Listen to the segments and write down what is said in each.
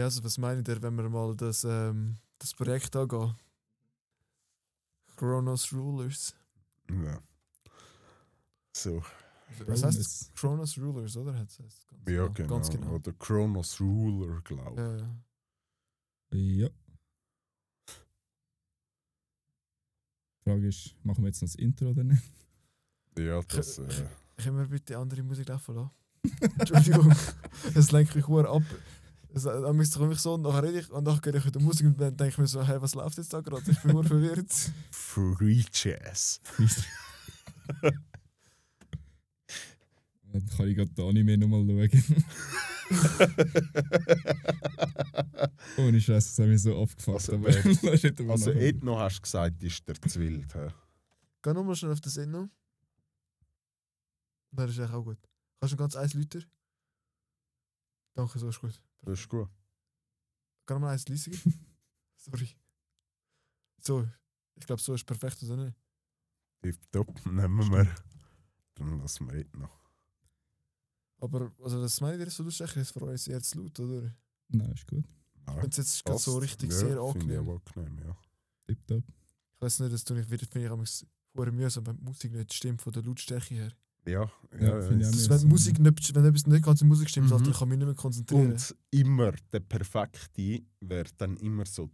Ja, also was meint ihr, wenn wir mal das, ähm, das Projekt angehen? Chronos Rulers. Ja. So, Was heißt Chronos Rulers, oder? Hat's- hat's ganz ja, genau. genau. Ganz genau. Oder Chronos Ruler, glaube Ja, ja. Ja. Die Frage ist, machen wir jetzt noch das Intro oder nicht? ich. Ja, das. Äh, Können wir bitte andere Musik laufen lassen? Entschuldigung, es lenkt mich hure ab. Dann müsste ich mich so und nachher rede ich und nachher gehe ich wieder Musik und dann denke ich mir so, hey, was läuft jetzt da gerade? Ich bin nur verwirrt. Free Jazz. Dann kann ich gerade den Anime nochmal schauen. Ohne Scheiß, das hat mich so abgefuckt. Also, aber wer- nicht Also. Ethno hast du gesagt, ist der zu wild. hä? Geh nochmal schnell auf das Ende. Das ist eigentlich auch gut. Kannst du ganz eins Liter? Danke, so ist gut. Das ist gut. Kann nochmal eins leiser? Sorry. So, ich glaube, so ist perfekt, oder nicht? Tipptopp, nehmen wir. Dann lassen wir Ethno. Aber also das meine ich dir so lustig, ist für euch sehr zu laut, oder? Nein, ist gut. Ja, Wenn es jetzt gerade so richtig ja, sehr finde ich angenehm. auch angenehm, ja. Tipptopp. Ich weiß nicht, das tue ich wieder, finde ich amigs hure mühsam, wenn die Musik nicht stimmt von der Lautstärke her. Ja, Ja, ja, finde ich wenn, die Musik nicht, wenn etwas nicht ganz in Musik stimmt, Mhm. Alter, ich kann mich nicht mehr konzentrieren. Und immer der perfekte wäre dann immer so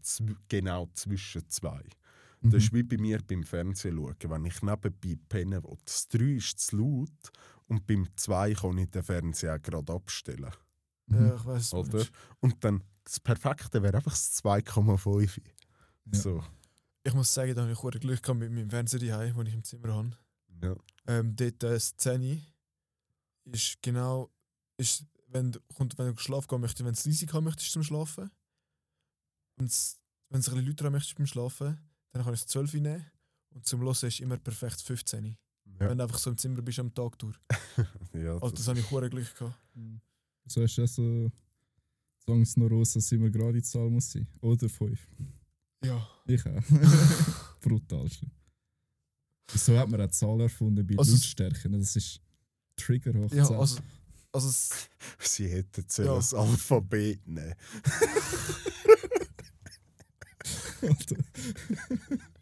genau zwischen zwei. Mhm. Das ist wie bei mir beim Fernsehen schauen. Wenn ich nebenbei pennen will. Das 3 ist zu laut und beim 2 kann ich den Fernseher auch gerade abstellen. Mhm. ja, ich weiß. Oder? Und dann das Perfekte wäre einfach das 2,5. Ja. So. Ich muss sagen, da habe ich Glück gehabt mit meinem Fernseher den ich im Zimmer habe. Ja. Ähm, dort äh, das 10 ist genau, ist, wenn, du- kommt, wenn du schlafen gehen möchtest, wenn du es leise haben möchtest zum Schlafen. Und wenn du es ein bisschen haben möchtest beim Schlafen, dann kann ich es 12 nehmen. Und zum Hören ist immer perfekt 15. Ja. Wenn du einfach so im Zimmer bist am Tag durch. Ja, Also das habe ich hure Glück gehabt. So hast du auch so Songs noch raus, dass immer gerade die Zahl muss sein. Oder 5. Ja. Ich auch. Brutalste. So hat man die Zahl erfunden bei Also- Lautstärken. Das ist Trigger hoch Ja, 10. also, also es- Sie hätten Ja. das Alphabet nehmen.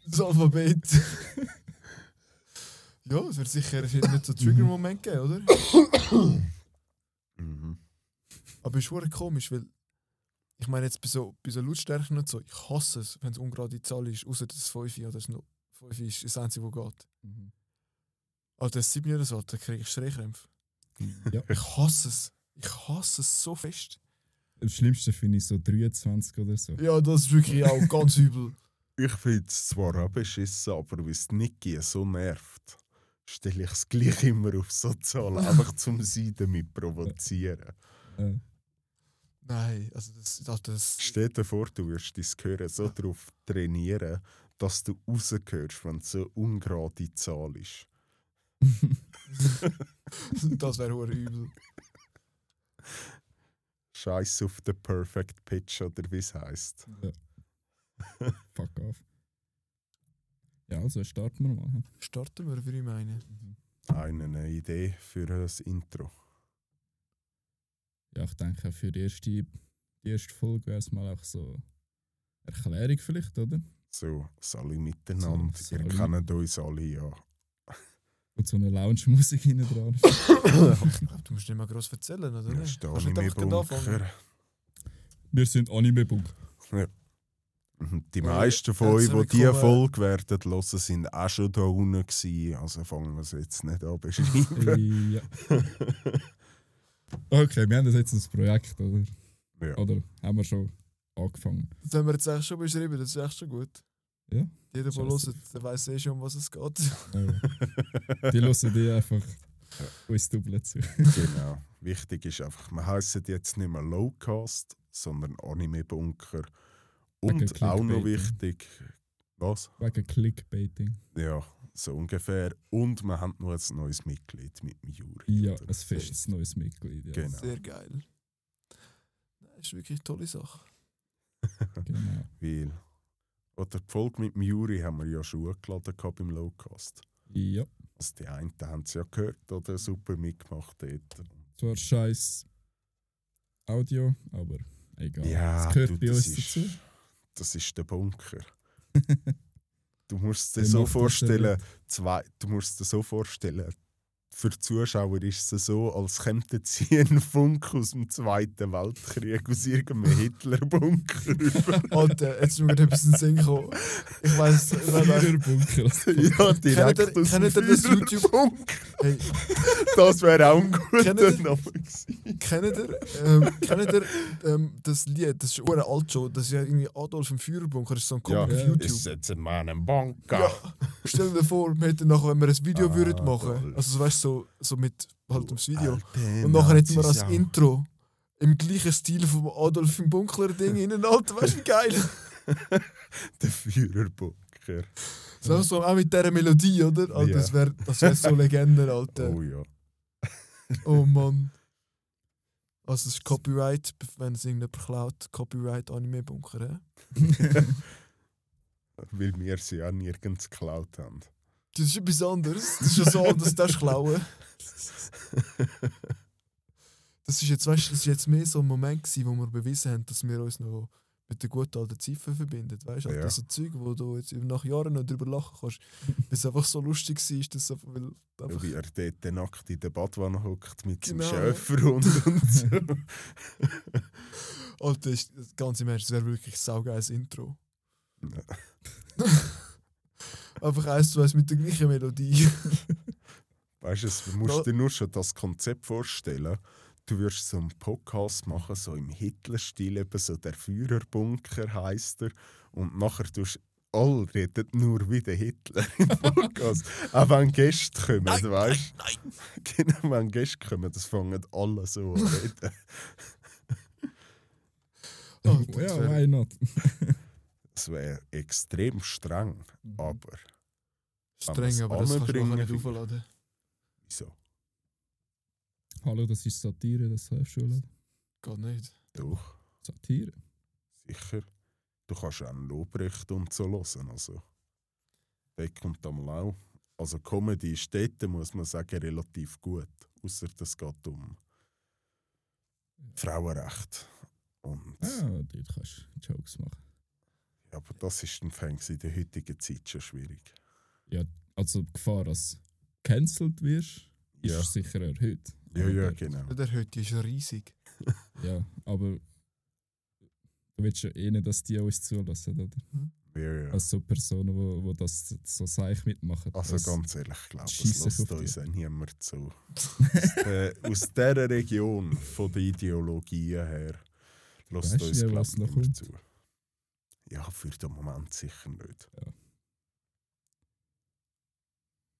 Das Alphabet. ja, es wird sicher nicht so Trigger-Moment geben, oder? Mhm. Aber es ist schon komisch, weil ich meine jetzt bei so, bei so Lautstärken und so, ich hasse es, wenn es ungerade Zahl ist, außer das 5 oder das 5 ist das Einzige, was geht. Mhm. Alter, das 7 oder so, da kriege ich Streichkrämpfe. Ja. Ich hasse es. Ich hasse es so fest. Am schlimmsten finde ich so 23 oder so. Ja, das ist wirklich auch ganz übel. Ich finde es zwar auch beschissen, aber weil es Niki so nervt, stelle ich es gleich immer auf so Zahlen, einfach zum sie damit provozieren. Äh, Nein, also das, das, das Stell dir vor, du wirst dein Gehör so darauf trainieren, dass du rausgehörst, wenn es so eine ungerade Zahl ist. das wäre übel. Scheiß auf den Perfect Pitch oder wie es heisst. ja. Fuck off. Ja, also starten wir mal. Starten wir, würde ich meinen. Eine Idee für ein Intro. Ja, ich denke, für die erste, die erste Folge wäre es mal auch so Erklärung vielleicht, oder? So, alle miteinander. So, Ihr kennt uns alle, ja. Und so eine Lounge-Musik hinten dran. Ich glaube, du musst nicht mal groß erzählen, oder Ja, ist. Anime-Bunker. Wir sind Anime-Bunk. Und Die Ja, meisten von euch, die diese. Folge werden hören, sind auch schon da unten gewesen. Also fangen wir es jetzt nicht an beschreiben. ja. Okay, wir haben das jetzt als Projekt, oder? Ja. Oder haben wir schon angefangen? Das haben wir jetzt eigentlich schon beschrieben, das ist echt schon gut. Ja. Jeder, der hört, der weiß eh schon, um was es geht. Ja. Die hören die einfach Uns Double zu. Genau. Wichtig ist einfach, wir heißen jetzt nicht mehr Lowcast, sondern Anime Bunker. Und auch noch wichtig, was? Wegen Clickbaiting. Ja, so ungefähr. Und wir haben noch ein neues Mitglied mit dem Juri. Ja, ein festes neues Mitglied. Ja. Genau. Sehr geil. Das ist wirklich eine tolle Sache. Genau. Weil, oder die Folge mit dem Juri haben wir ja schon hochgeladen beim Lowcast. Ja. Also die einen haben es ja gehört oder super mitgemacht dort. Zwar scheiß Audio, aber egal. Ja, es gehört du, bei das uns ist- dazu. Das ist der Bunker. Du musst dir so das vorstellen, zwei, du musst dir so vorstellen, für die Zuschauer ist es so, als käme sie ein Funk aus dem Zweiten Weltkrieg, aus irgendeinem Hitlerbunker. rüber. Alter, jetzt ist mir gerade etwas in den Sinn gekommen. Ich weiss, ich weiss Führerbunker. ja, direkt Kennt ihr- aus dem kennt ihr das YouTube- Führerbunker. hey, Das wäre auch ein guter Name gewesen. kennt ihr, ähm, kennt ihr ähm, das Lied, das ist schon alt schon, das ist ja irgendwie Adolf im Führerbunker, das ist so ein Ja, Comic auf Ja. YouTube. ist jetzt ein Mann im Bunker. Ja, stell dir vor, wir hätten nachher, wenn wir ein Video Ah, würden machen, also so, weißt, so, so mit halt ums Video. Alte Und nachher hätten wir als ja. Intro im gleichen Stil vom Adolf im Bunkler Ding innen, Alter, weißt du, wie geil? Der Führerbunker. So, so auch mit dieser Melodie, oder? Alter, Ja. das wäre das wär so Legende, Alter. Oh ja. Oh Mann. Also, es ist Copyright, wenn es irgendjemand klaut, Copyright Anime-Bunker, hä? Weil wir sie ja nirgends geklaut haben. Das ist etwas anderes. Das ist ja so, dass das klauen. Das ist jetzt, weißt, das ist jetzt mehr so ein Moment gewesen, wo wir bewiesen haben, dass wir uns noch mit der guten alten Ziffer verbinden. Weißt du, Ja. also so Zeug, wo du jetzt nach Jahren noch drüber lachen kannst, weil es einfach so lustig war, dass einfach, weil einfach, Wie er dort nackt in der Badwanne hockt mit Genau. seinem Schäferhund und so. Alter, ist, ganz im Ernst, das wäre wirklich ein saugeiles Intro. Einfach eins zu eins mit der gleichen Melodie. Weißt du, du musst dir nur schon das Konzept vorstellen. Du wirst so einen Podcast machen, so im Hitler-Stil, eben so der Führerbunker heisst er. Und nachher tust alle reden nur wie der Hitler im Podcast. Auch wenn Gäste kommen, Nein, weißt du? nein, Genau, wenn Gäste kommen, das fangen alle so an reden. Das ja, why not? Das wäre extrem streng, aber Streng, aber das kannst du nicht aufladen. wieso? Hallo, das ist Satire, das darfst du schon laden. Geht nicht. Doch, Satire? sicher. Du kannst auch einen Lobrecht und so hören. Also. Der kommt einmal auch. Also Comedy ist dort, muss man sagen, relativ gut. Außer es geht um Frauenrecht. Und, Ah, dort kannst du Jokes machen. Ja, aber das ist im Fängnis in der heutigen Zeit schon schwierig. Also die Gefahr, dass du cancelled wirst, Ja, ist sicher erhöht. ja, Aber ja genau. Der heute ist riesig. Ja, aber du willst ja eh nicht, dass die uns zulassen, oder? Ja, ja. Also so Personen, wo, wo das so seich mitmachen. Also das, ganz ehrlich, ich glaube, es lässt uns die. auch niemand zu. aus, der, aus dieser Region, von der Ideologie her, lässt Weißt uns, ja, glaube ich, noch niemand zu. Ja, für den Moment sicher nicht.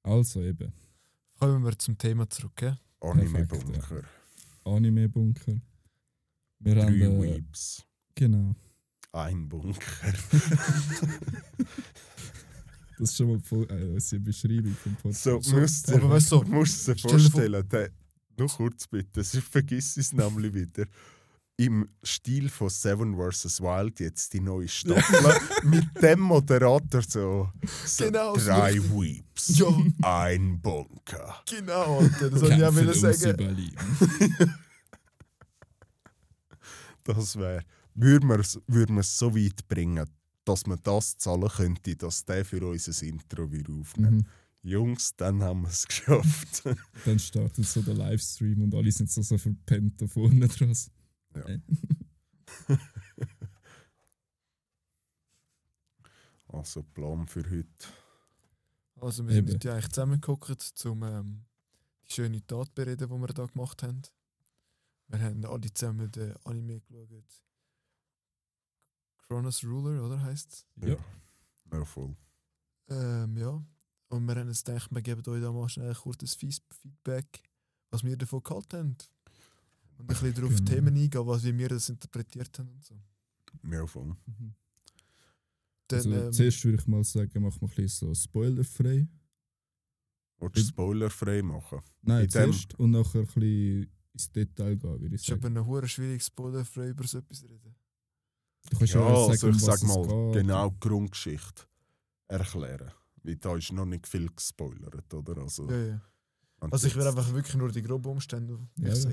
Also eben, Kommen wir zum Thema zurück. Gell? Anime-Bunker, Anime-Bunker. Wir haben. drei Äh, Weeps, genau. ein Bunker. Das ist schon mal voll, äh, unsere Beschreibung vom Podcast. So, So, musst aber du weißt du, musst dir stell dir vor- vorstellen, der, noch kurz bitte, sonst vergiss es nämlich wieder. Im Stil von Seven vs. Wild jetzt die neue Staffel mit dem Moderator so, so Genau, so drei richtig. Weeps, Ja, ein Bunker. genau, Alter. Das wollte ich auch ums sagen. Das wäre, würden wir es würd so weit bringen, dass man das zahlen könnte, dass der für uns ein Intro wieder aufnimmt. Mhm. Jungs, dann haben wir es geschafft. Dann startet so der Livestream und alle sind so, so verpennt da vorne dran. Ja. Also Plan für heute. Also, wir sind Eben. heute eigentlich zusammengeguckt, um ähm, die schöne Tat bereden, die wir da gemacht haben. Wir haben alle zusammen den Anime geschaut. Chronos Ruler, oder heißt es? Ja. Ja, voll. Ähm, ja. Und wir haben jetzt gedacht, wir geben euch da mal schnell ein kurzes Feedback, was wir davon gehalten haben. Und ein bisschen darauf Genau. Themen eingehen, was, wie wir das interpretiert haben und so. Ja, voll. Mhm. Dann, Also, ähm, zuerst würde ich mal sagen, machen wir ein bisschen so spoilerfrei. Willst du spoilerfrei machen? Nein, In dem- zuerst und nachher ein bisschen ins Detail gehen, würde ich es ist aber sagen. noch hure schwierig, spoilerfrei über so etwas zu reden. Du kannst Ja, ja, sagen, also ich sag mal genau die Grundgeschichte erklären. Weil da ist noch nicht viel gespoilert, oder? Also, Ja, ja. Also ich will einfach wirklich nur die groben Umstände Ja, ich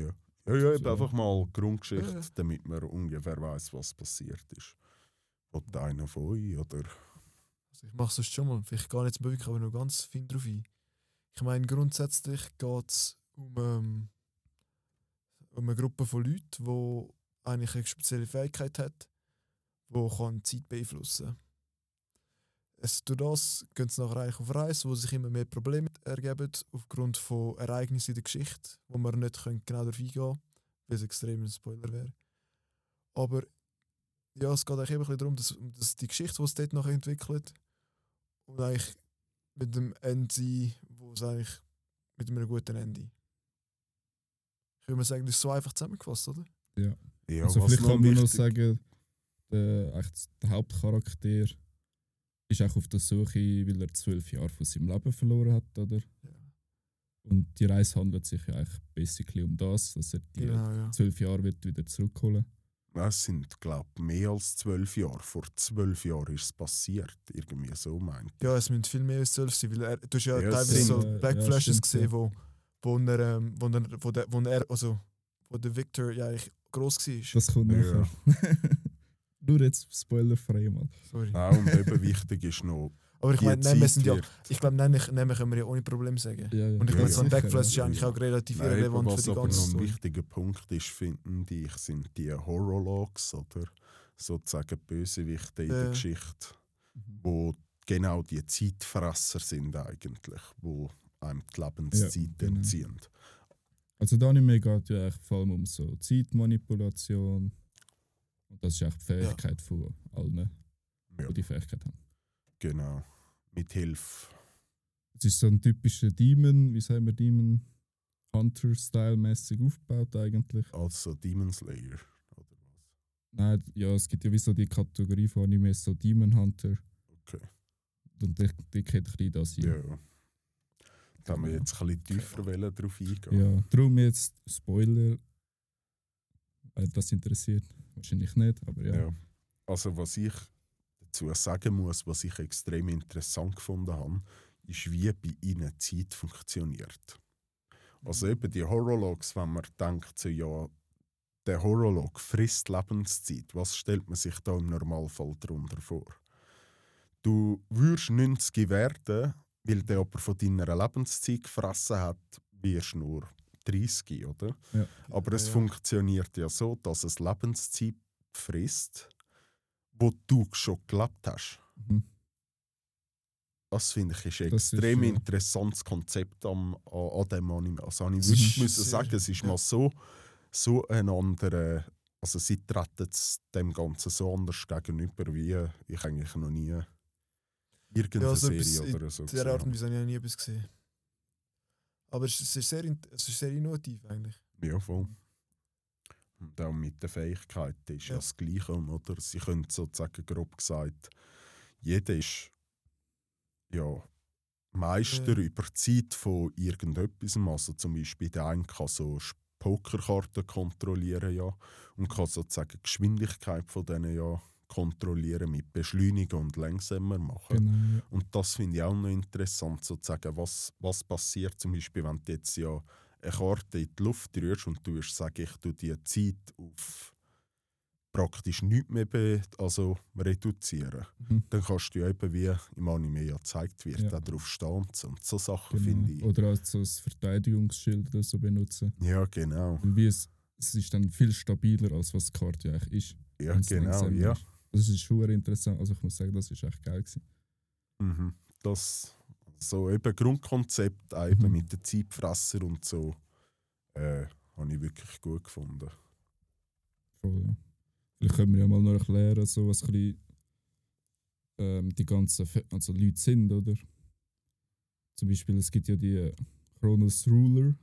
ja. Ja, ja, eben So. einfach mal Grundgeschichte, Ja, ja. damit man ungefähr weiß, was passiert ist. Hat einer von euch oder. Also ich mache es schon mal. Vielleicht gar nicht wirklich, aber noch ganz fein drauf ein. Ich meine, grundsätzlich geht es um, ähm, um eine Gruppe von Leuten, die eigentlich eine spezielle Fähigkeit hat, die kann die Zeit beeinflussen kann. Es, durch das gehen sie nachher eigentlich auf Reise, wo sich immer mehr Probleme ergeben, aufgrund von Ereignissen in der Geschichte, wo wir nicht können genau darauf eingehen können, weil es extrem ein Spoiler wäre. Aber ja, es geht eigentlich eben ein bisschen darum, dass, dass die Geschichte, die es dort nachher entwickelt, und eigentlich mit dem Ende, wo es eigentlich mit einem guten Ende. Ich würde mal sagen, das ist so einfach zusammengefasst, oder? Ja, also was vielleicht kann man noch sagen, der, echt, der Hauptcharakter ist auch auf der Suche, weil er zwölf Jahre von seinem Leben verloren hat, oder? Ja. Und die Reise handelt sich ja eigentlich basically um das, dass er die Genau, ja. zwölf Jahre wird wieder zurückholen. Es sind, glaube ich, mehr als zwölf Jahre. Vor zwölf Jahren ist es passiert. Irgendwie so meint. Ja, es müssen viel mehr als 12 sein, weil er, du hast ja, Ja, teilweise sind- so Black ja, Flashes stimmt, gesehen, ja. wo, wo, er, ähm, wo, er, wo, der, wo er, also wo der Victor ja eigentlich gross war. Das kommt Ja. nachher. Nur jetzt spoilerfrei mal. Sorry. Auch und eben wichtig ist noch, Aber ich meine, Namen Zeit sind ja, ich glaube, Namen Namen können wir ja ohne Probleme sagen. Ja, ja. Und ich Ja, meine, so ein ja. Backflash ist ja eigentlich ja. auch relativ Nein, irrelevant für was die aber ganze noch ein wichtiger Punkt ist, finden die, sind die Horrorlogs oder sozusagen Bösewichte in der Ja. Geschichte, Mhm. wo genau die Zeitfresser sind eigentlich, wo einem die Lebenszeit Ja, genau. entziehen. Also der Anime geht ja eigentlich vor allem um so Zeitmanipulation. Und das ist eigentlich die Fähigkeit von allen, Ja, die die Fähigkeit haben. genau. Mit Hilfe. Es ist so ein typischer Demon, wie sagen wir Demon Hunter-Style-mäßig aufgebaut eigentlich. Also Demon Slayer. Oder was? Nein, ja, es gibt ja wie so die Kategorie von Animes, so Demon Hunter. Okay. Und die, die geht ein bisschen das Ja. ein. Da haben wir jetzt ein bisschen tiefer wollen drauf eingehen. Ja, darum jetzt Spoiler. Weil das interessiert. Wahrscheinlich nicht, aber ja. Ja. Also was ich dazu sagen muss, was ich extrem interessant gefunden habe, ist, wie bei ihnen Zeit funktioniert. Also eben die Horrorlogs, wenn man denkt, so, ja, der Horrorlog frisst Lebenszeit, was stellt man sich da im Normalfall darunter vor? Du würdest 90 werden, weil der aber von deiner Lebenszeit gefressen hat, wirst nur 30, oder? Ja. Aber es Ja, ja. funktioniert ja so, dass es Lebenszeit frisst, wo du schon gelebt hast. Mhm. Das finde ich ist ein Das ist, extrem ja. interessantes Konzept am, an, an dem Anime. Also ich Das wirklich ist müssen sagen, es ist ja. mal so, so ein anderer, also sie treten es dem Ganzen so anders gegenüber, wie ich eigentlich noch nie irgendeine Ja, so Serie in oder so Der Art und gesehen Weise habe ich noch nie etwas gesehen. Aber es ist, sehr, es ist sehr innovativ eigentlich. Ja, voll. Und auch mit den Fähigkeiten ist ja das Gleiche, oder? Sie können sozusagen grob gesagt, jeder ist ja Meister Ja. über die Zeit von irgendetwas. Also zum Beispiel der eine kann so Pokerkarten kontrollieren ja und kann sozusagen die Geschwindigkeit von denen ja kontrollieren mit Beschleunigen und langsamer machen. Genau, ja. Und das finde ich auch noch interessant, sozusagen, was, was passiert zum Beispiel, wenn du jetzt ja eine Karte in die Luft rührst und du sagen, ich tue die Zeit auf praktisch nichts mehr be also reduzieren. Mhm. Dann kannst du ja eben, wie im Anime ja gezeigt wird, Ja. auch darauf stehen und so. Und Sachen Genau. finde ich. Oder als so ein Verteidigungsschild oder so benutzen. Ja, genau. Weil wie es, es ist dann viel stabiler, als was die Karte eigentlich ist. Ja, genau, ja. ist. Das ist schon interessant. Also ich muss sagen, das ist echt geil gewesen. Mhm. Das so eben Grundkonzept eben Mhm. mit den Zeitfresser und so äh, habe ich wirklich gut gefunden. Voll, ja. Vielleicht können wir ja mal noch erklären, so was ein bisschen, ähm, die ganzen Fe- also Leute sind, oder? Zum Beispiel, es gibt ja die Chronos Ruler,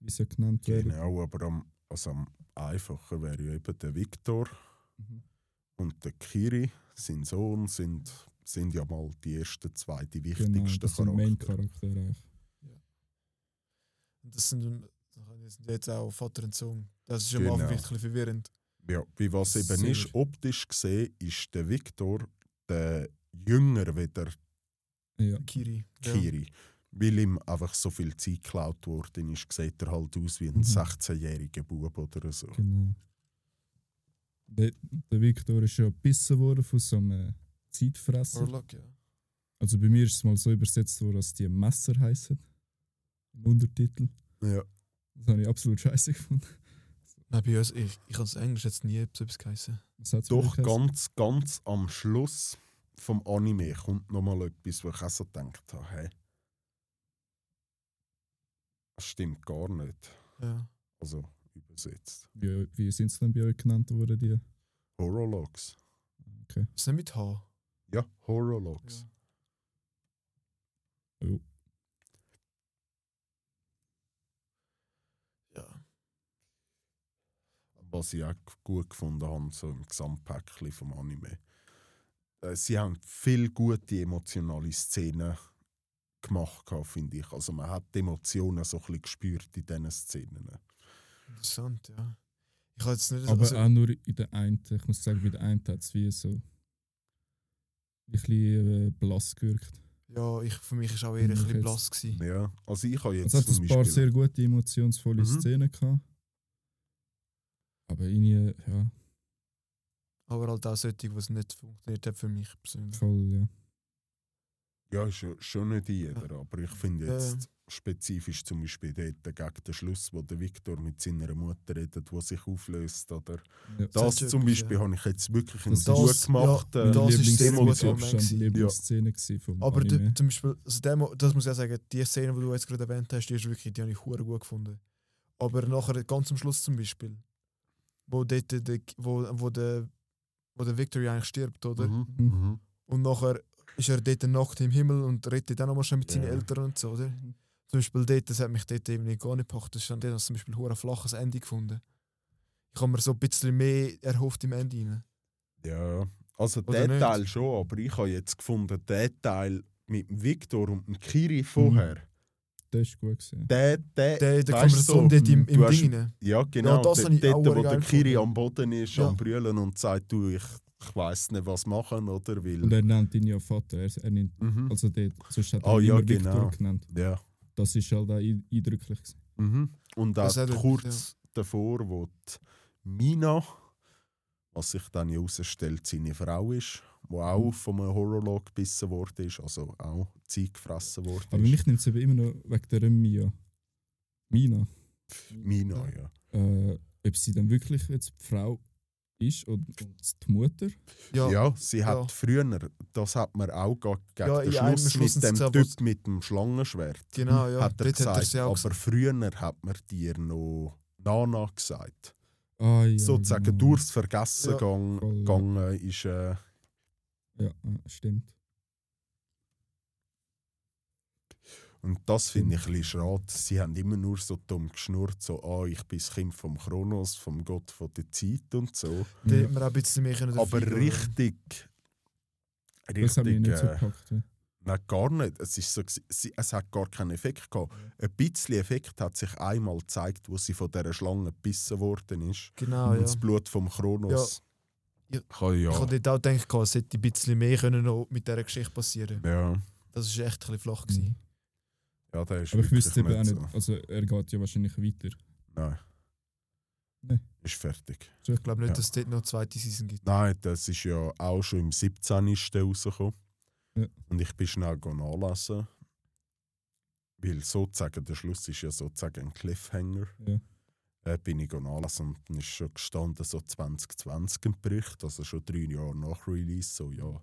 wie sie ja genannt werden. Genau, aber am, also am einfacher wäre ja eben der Victor Mhm. Und der Kiri, sein Sohn, sind, sind ja mal die ersten zwei, die Genau, wichtigsten das sind Charaktere. Main-Charaktere eigentlich. Und das sind, das sind jetzt auch Vater und Sohn. Das ist am Anfang Genau. vielleicht ein bisschen verwirrend. Ja, wie was eben Sehr. ist, optisch gesehen, ist der Victor der jünger wie der Ja, Kiri. Ja. Kiri. Weil ihm einfach so viel Zeit geklaut worden ist, sieht er halt aus wie ein Mhm. 16-jähriger Bub oder so. genau. Der, der Victor ist ja gebissen worden von so einem Zeitfresser. Warlock, ja. Also bei mir ist es mal so übersetzt worden, dass die Messer heißen. Im Untertitel. Ja. Das habe ich absolut scheiße gefunden. Nein, bei uns, ich, ich habe es Englisch jetzt nie so etwas geheißen. Doch ganz, ganz am Schluss vom Anime kommt nochmal etwas, wo ich auch so gedacht habe, hey, das stimmt gar nicht. Ja. Also übersetzt. Wie, wie sind sie denn bei euch genannt worden, die? Horologs. Okay. Ist nicht mit H? Ja, Horologs. Jo. Ja. Was ich auch gut gefunden habe, so im Gesamtpäckchen vom Anime. Äh, Sie haben viel gute emotionale Szenen gemacht, finde ich. Also man hat die Emotionen so ein bisschen gespürt in diesen Szenen. Interessant, ja. Ich habe jetzt nicht Aber also, auch nur in der einen, ich muss sagen, bei der einen hat es wie so ein bisschen äh, blass gewirkt. Ja, ich, für mich war auch eher ein bisschen jetzt- blass. Gewesen. Ja, also ich habe jetzt Es hat ein paar Beispiel... sehr gute, emotionsvolle Mhm. Szenen gehabt. Aber irgendwie, ja, Aber halt auch solche, die es nicht funktioniert hat für mich persönlich. voll, ja. Ja, ist ja schon nicht jeder, aber ich finde Ja, jetzt spezifisch zum Beispiel dort gegen den Schluss, wo der Viktor mit seiner Mutter redet, wo sich auflöst. Oder ja. das ist zum Beispiel ja. habe ich jetzt wirklich Das gut ist- gemacht. ja, äh, das ist sehr gut. Lieblingsszene vom Aber Anime. zum Beispiel, also der, Mo- das muss ich auch sagen, die Szene, die du jetzt gerade erwähnt hast, die ist wirklich, die habe ich hure gut gefunden. Aber nachher, ganz am Schluss zum Beispiel, wo, dort, der, wo, wo, der, wo der Victory eigentlich stirbt, oder? Mhm. mhm. Und nachher ist er dort nackt im Himmel und redet dann nochmal schnell mit seinen Ja. Eltern und so, oder? Zum Beispiel dort, das hat mich dort eben nicht gar nicht gepackt. Das ist dann dort zum Beispiel hure flaches Ende gefunden. Ich habe mir so ein bisschen mehr erhofft im Ende rein. Ja, also Oder der? Teil schon, aber ich habe jetzt gefunden, der Teil mit dem Viktor und dem Kiri vorher, Das ist gut gewesen. der, der, Der, der Konversation so, dort im, du im Ding rein. Ja, genau. das dort, dort, wo der Kiri gefunden. am Boden ist, Ja. am Brüllen und sagt, du, ich, ich weiß nicht, was machen, oder? Weil, Und er nennt ihn ja Vater. Er, er nennt, mhm. also dort, sonst hat er Ah, ihn ja, immer Victor genau. genannt. ja. Das ist halt auch ein- eindrücklich. Mhm. Und auch Das kurz davor, wo die Mina, was sich dann ja herausstellt, seine Frau ist, wo Mhm. auch von einem Horolog gebissen worden ist, also auch Zeit gefressen worden Aber ist. mich nimmt es eben immer noch wegen der Mia. Mina. Mina, ja. Äh, ob sie dann wirklich jetzt die Frau ist und, und die Mutter. Ja, Ja, sie hat ja. früher, das hat man auch ge- gegen Ja, den Schluss Schluss mit dem gesagt, Typ was- mit dem Schlangenschwert. genau, ja. hat er dort hat er gesagt, sie auch aber früher hat man dir noch Nana gesagt. Ah, ja, Sozusagen genau. durchs Vergessen ja. gegangen ist. Äh, ja, stimmt. Und das finde ich ein bisschen schade. Sie haben immer nur so dumm geschnurrt, so, ah, ich bin das Kind vom Kronos, vom Gott von der Zeit und so. Da Ja. hätte man auch ein bisschen mehr können Aber dafür- richtig, Das richtig, nicht so äh, gepackt. Ja. nein, gar nicht. Es, ist so, es hat gar keinen Effekt gehabt. Ein bisschen Effekt hat sich einmal gezeigt, wo sie von dieser Schlange gebissen worden ist. Genau, und ja. das Blut vom Kronos. Ja. Kann ja. Ich habe dort auch gedacht, es hätte ein bisschen mehr können noch mit dieser Geschichte passieren ja. Das war echt ein bisschen flach. Gewesen. Mhm. Ja, der ist Aber ich wüsste eben auch nicht so. Also, er geht ja wahrscheinlich weiter. Nein. Nein. Ist fertig. Ich glaube nicht, Ja. dass es dort noch eine zweite Season gibt. Nein, das ist ja auch schon im 17. rausgekommen. Ja. Und ich bin schnell go nachlesen. Weil sozusagen, der Schluss ist ja sozusagen ein Cliffhanger. Ja. Äh, bin ich go nachlesen und dann ist schon gestanden, so 2020 ein Bericht, also schon drei Jahre nach Release. So, ja,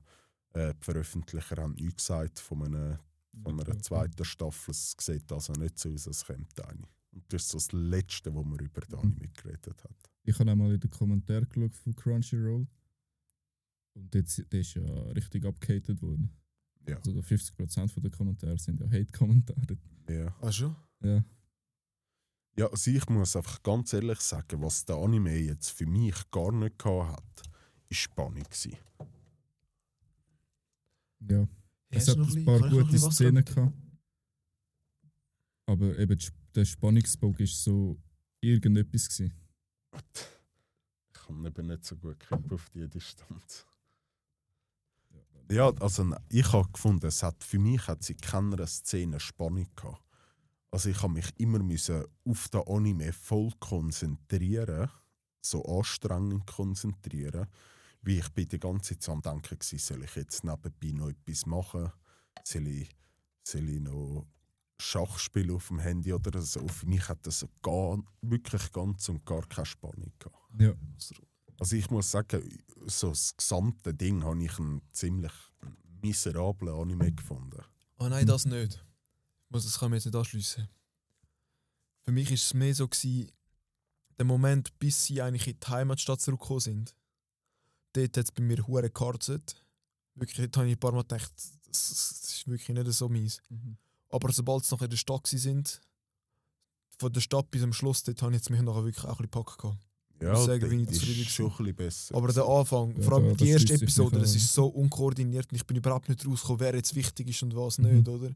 äh, die Veröffentlicher haben nichts gesagt von einer, von einer zweiten Staffel. Es sieht also nicht so aus, als kommt eine. Und das ist so das Letzte, wo man über den Mhm. Anime geredet hat. Ich habe auch mal in den Kommentaren geschaut von Crunchyroll. Und jetzt, der ist ja richtig abgehatet worden. Ja. Sogar 50% der Kommentare sind ja Hate-Kommentare. Ja. Ah, schon? Ja. Ja, also ich muss einfach ganz ehrlich sagen, was der Anime jetzt für mich gar nicht gehabt hat, ist Spannung gewesen. ja. Es hat ein paar gute Szenen gehabt. Aber eben der Spannungsbogen ist so irgendetwas gewesen. Ich kann eben nicht so gut kippen auf die Distanz. Ja, also ich habe gefunden, es hat, für mich hat sie keiner Szene Spannung gehabt. Also ich habe mich immer müssen auf den Anime voll konzentrieren, so anstrengend konzentrieren, wie ich bin die ganze Zeit am denken gsi, soll ich jetzt nebenbei noch etwas machen, soll ich, soll ich noch Schach spielen auf dem Handy oder so. Für mich hat das gar, wirklich ganz und gar keine Spannung gehabt. Ja. Also ich muss sagen, so das gesamte Ding habe ich einen ziemlich miserablen Anime gefunden. Oh nein, das nicht. Das kann ich mir jetzt nicht anschliessen. Für mich war es mehr so, gewesen, der Moment, bis sie eigentlich in die Heimatstadt zurückgekommen sind. Dort hat es bei mir hure gekartet. Wirklich, dort habe ich ein paar Mal gedacht, das, das ist wirklich nicht so mies. Aber sobald sie noch in der Stadt gewesen sind, von der Stadt bis zum Schluss, dort habe ich jetzt mich nachher wirklich auch ein bisschen gepackt. gehabt. Ja, muss sagen, das bin ich ist schon ein bisschen besser. Aber der Anfang, Ja, vor allem da- die erste Episode, das ist so unkoordiniert und ich bin überhaupt nicht rausgekommen, wer jetzt wichtig ist und was Mhm. nicht, oder?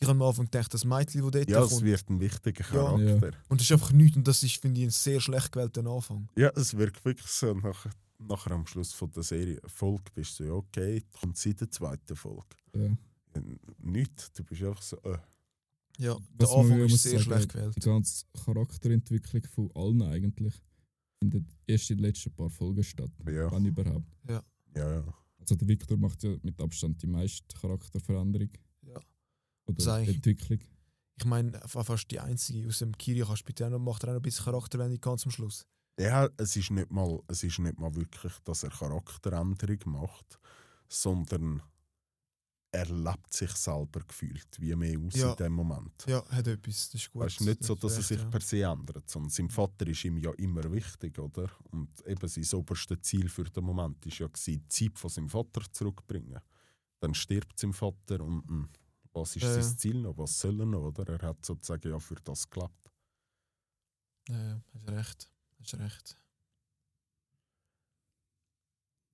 Ich habe am Anfang gedacht, das Mädchen, das dort ja, es kommt, wird ein wichtiger Ja. Charakter. und das ist einfach nichts und das ist, finde ich, ein sehr schlecht gewählter Anfang. Ja, es wirkt wirklich so, nachher, nachher am Schluss von der Serie, Folge bist du so, ja, okay, kommt sie in der zweiten Folge. Ja. Ja, Nicht, du bist einfach so, äh, Ja, Was der man Anfang ja ist muss sehr sagen, schlecht gewählt. Die ganze Charakterentwicklung von allen eigentlich findet erst in den letzten paar Folgen statt. ja, Wenn überhaupt. ja, ja. Also der Victor macht ja mit Abstand die meiste Charakterveränderung. Ja. Oder Entwicklung. Ich meine, fa- fast die einzige aus dem Kiri kannst du bitte auch noch, macht er auch noch ein bisschen Charakterwendung ganz zum Schluss. Ja, es ist nicht mal, es ist nicht mal wirklich, dass er Charakteränderung macht, sondern er lebt sich selber gefühlt, wie mehr aus Ja. in dem Moment. Ja, hat etwas, das ist gut. Es ist nicht so, Das dass er sich per se ändert, sondern sein Vater ist ihm ja immer wichtig, oder? Und eben sein oberstes Ziel für den Moment ist ja gewesen, die Zeit von seinem Vater zurückbringen. Dann stirbt sein Vater und hm, was ist ja. sein Ziel noch? Was soll er noch, oder? Er hat sozusagen ja für das gelebt. Ja, ja, hast recht. Hast recht.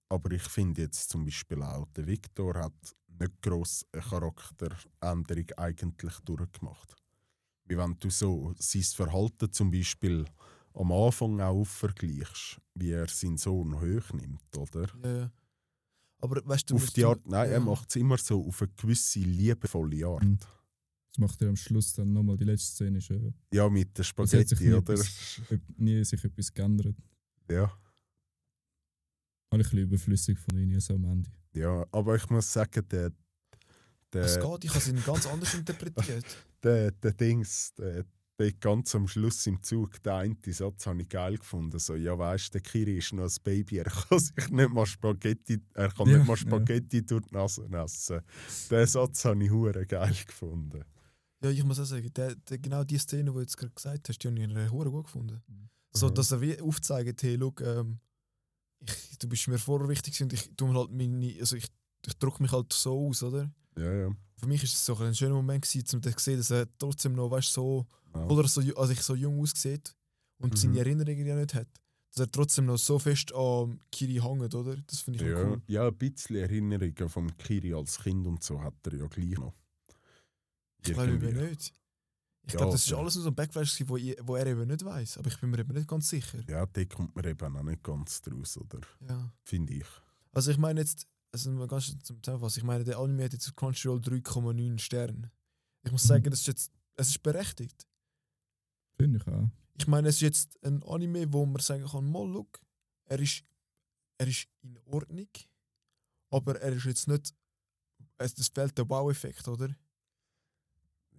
Aber ich finde jetzt zum Beispiel auch, der Victor hat nicht gross eine Charakteränderung eigentlich durchgemacht. Wie wenn du so sein Verhalten zum Beispiel am Anfang auch vergleichst, wie er seinen Sohn hochnimmt, oder? Ja. Aber weißt du, auf die du- Art, nein, er ja. macht es immer so auf eine gewisse liebevolle Art. Mhm. Das macht er am Schluss dann nochmal die letzte Szene schon. Ja, mit der Es Spaghetti, nie, oder? etwas, nie sich etwas geändert. Ja. Habe ich ein bisschen überflüssig von ihnen so am Ende. ja, aber ich muss sagen, der, Es der, geht, ich habe es ihnen ganz anders interpretiert. der, der Dings, der, der ganz am Schluss im Zug, der eine Satz habe ich geil gefunden. So, ja, weißt du, der Kiri ist noch ein Baby, er kann sich nicht mal Spaghetti, er kann Ja, nicht mal ja. Spaghetti durch die Nase essen. Den Satz habe ich hure geil gefunden. Ja, ich muss auch sagen, der, der, genau die Szene, die du jetzt gerade gesagt hast, die habe ich in hure gut gefunden. So, Mhm. dass er wie aufzeigt, hey, schau, ähm, ich, du bist mir vorher wichtig und ich tu mir halt meine, also ich, ich drücke mich halt so aus, oder? Ja, ja. Für mich ist es so ein schöner Moment gewesen, um zu sehen, dass er trotzdem noch, weißt so, ja. obwohl er so, also ich so jung aussieht und Mhm. seine Erinnerungen ja nicht hat, dass er trotzdem noch so fest an Kiri hängt, oder? Das finde ich Ja, cool. ja, ein bisschen Erinnerungen vom Kiri als Kind und so hat er ja gleich noch. Ich glaube eben nicht. Ich Ja, glaube, das ist alles nur so ein Backflash, wo, ich- wo er eben nicht weiß. Aber ich bin mir eben nicht ganz sicher. Ja, da kommt man eben auch nicht ganz draus, oder? Ja. Finde ich. Also ich meine jetzt, also mal ganz schnell zum Zusammenfassen, ich meine, der Anime hat jetzt Crunchyroll 3,9 Sterne. Ich muss Mhm. sagen, das ist jetzt, es ist berechtigt. Finde ich auch. Ich meine, es ist jetzt ein Anime, wo man sagen kann, mal, look, er ist, er ist in Ordnung, aber er ist jetzt nicht, es es fehlt der Baueffekt, oder?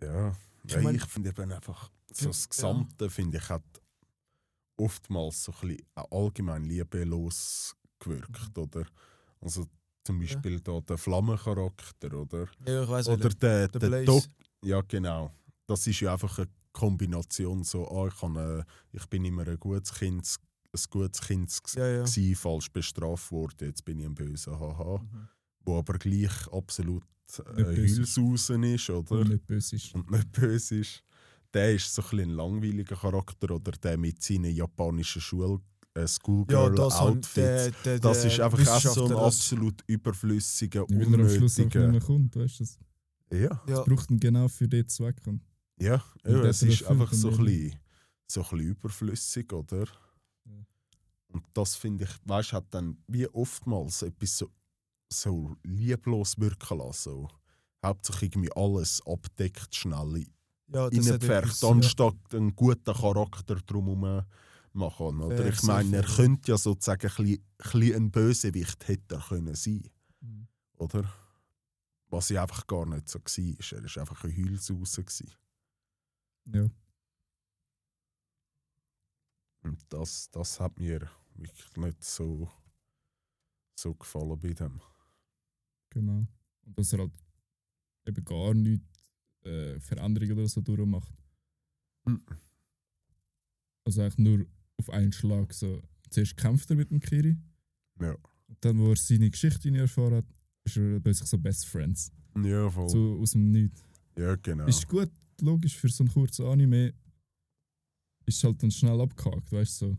Ja, Ich ja, ich, mein- finde eben einfach, so Ja. das Gesamte, finde ich, hat oftmals so ein bisschen allgemein liebelos gewirkt, oder? Also zum Beispiel da der Flammencharakter, oder? Ja, ich weiß Oder der, der der. Doc, ja genau. Das ist ja einfach eine Kombination so, ah, ich, kann, äh, ich bin immer ein gutes Kind, ein gutes Kind Ja, ja. gsi, falsch bestraft worden, jetzt bin ich ein böser, haha. Wo aber gleich absolut äh. Heulsausen ist, oder? Und nicht böse ist. und nicht böse ist. Der ist so ein, bisschen ein langweiliger Charakter oder der mit seinen japanischen Schul äh, Ja, das, der, der, Das ist einfach auch so ein das- absolut überflüssiger, Weil er am Schluss einfach nicht unnötiger. mehr kommt, weißt du? Das Ja, Ja, braucht ihn genau für den Zweck. Und ja, Und ja es ist einfach so ein, bisschen, so ein bisschen überflüssig, oder? Ja. Und das finde ich, weißt du, hat dann wie oftmals etwas so, so lieblos wirken lassen. So. Hauptsächlich irgendwie alles abdeckt, schnell ja, reinpfercht, etwas, anstatt einen guten Charakter drumherum machen. Oder? Fair, ich meine, er könnte ja sozusagen ein bisschen, ein Bösewicht hätte er können sein, Mhm. oder? Was ja einfach gar nicht so war. Er war einfach ein Heulsause. gewesen. ja. Und das, das hat mir wirklich nicht so, so gefallen bei dem. Genau. Und dass er halt eben gar nichts äh, Veränderungen oder so durchmacht. Mhm. Also eigentlich nur auf einen Schlag so. Zuerst kämpft er mit dem Kiri. Ja. Und dann, wo er seine Geschichte in erfahren hat, ist er plötzlich so Best Friends. Ja, voll. So aus dem Nichts. ja, genau. Ist gut, logisch, für so einen kurzen Anime ist halt dann schnell abgehakt, weißt du? So.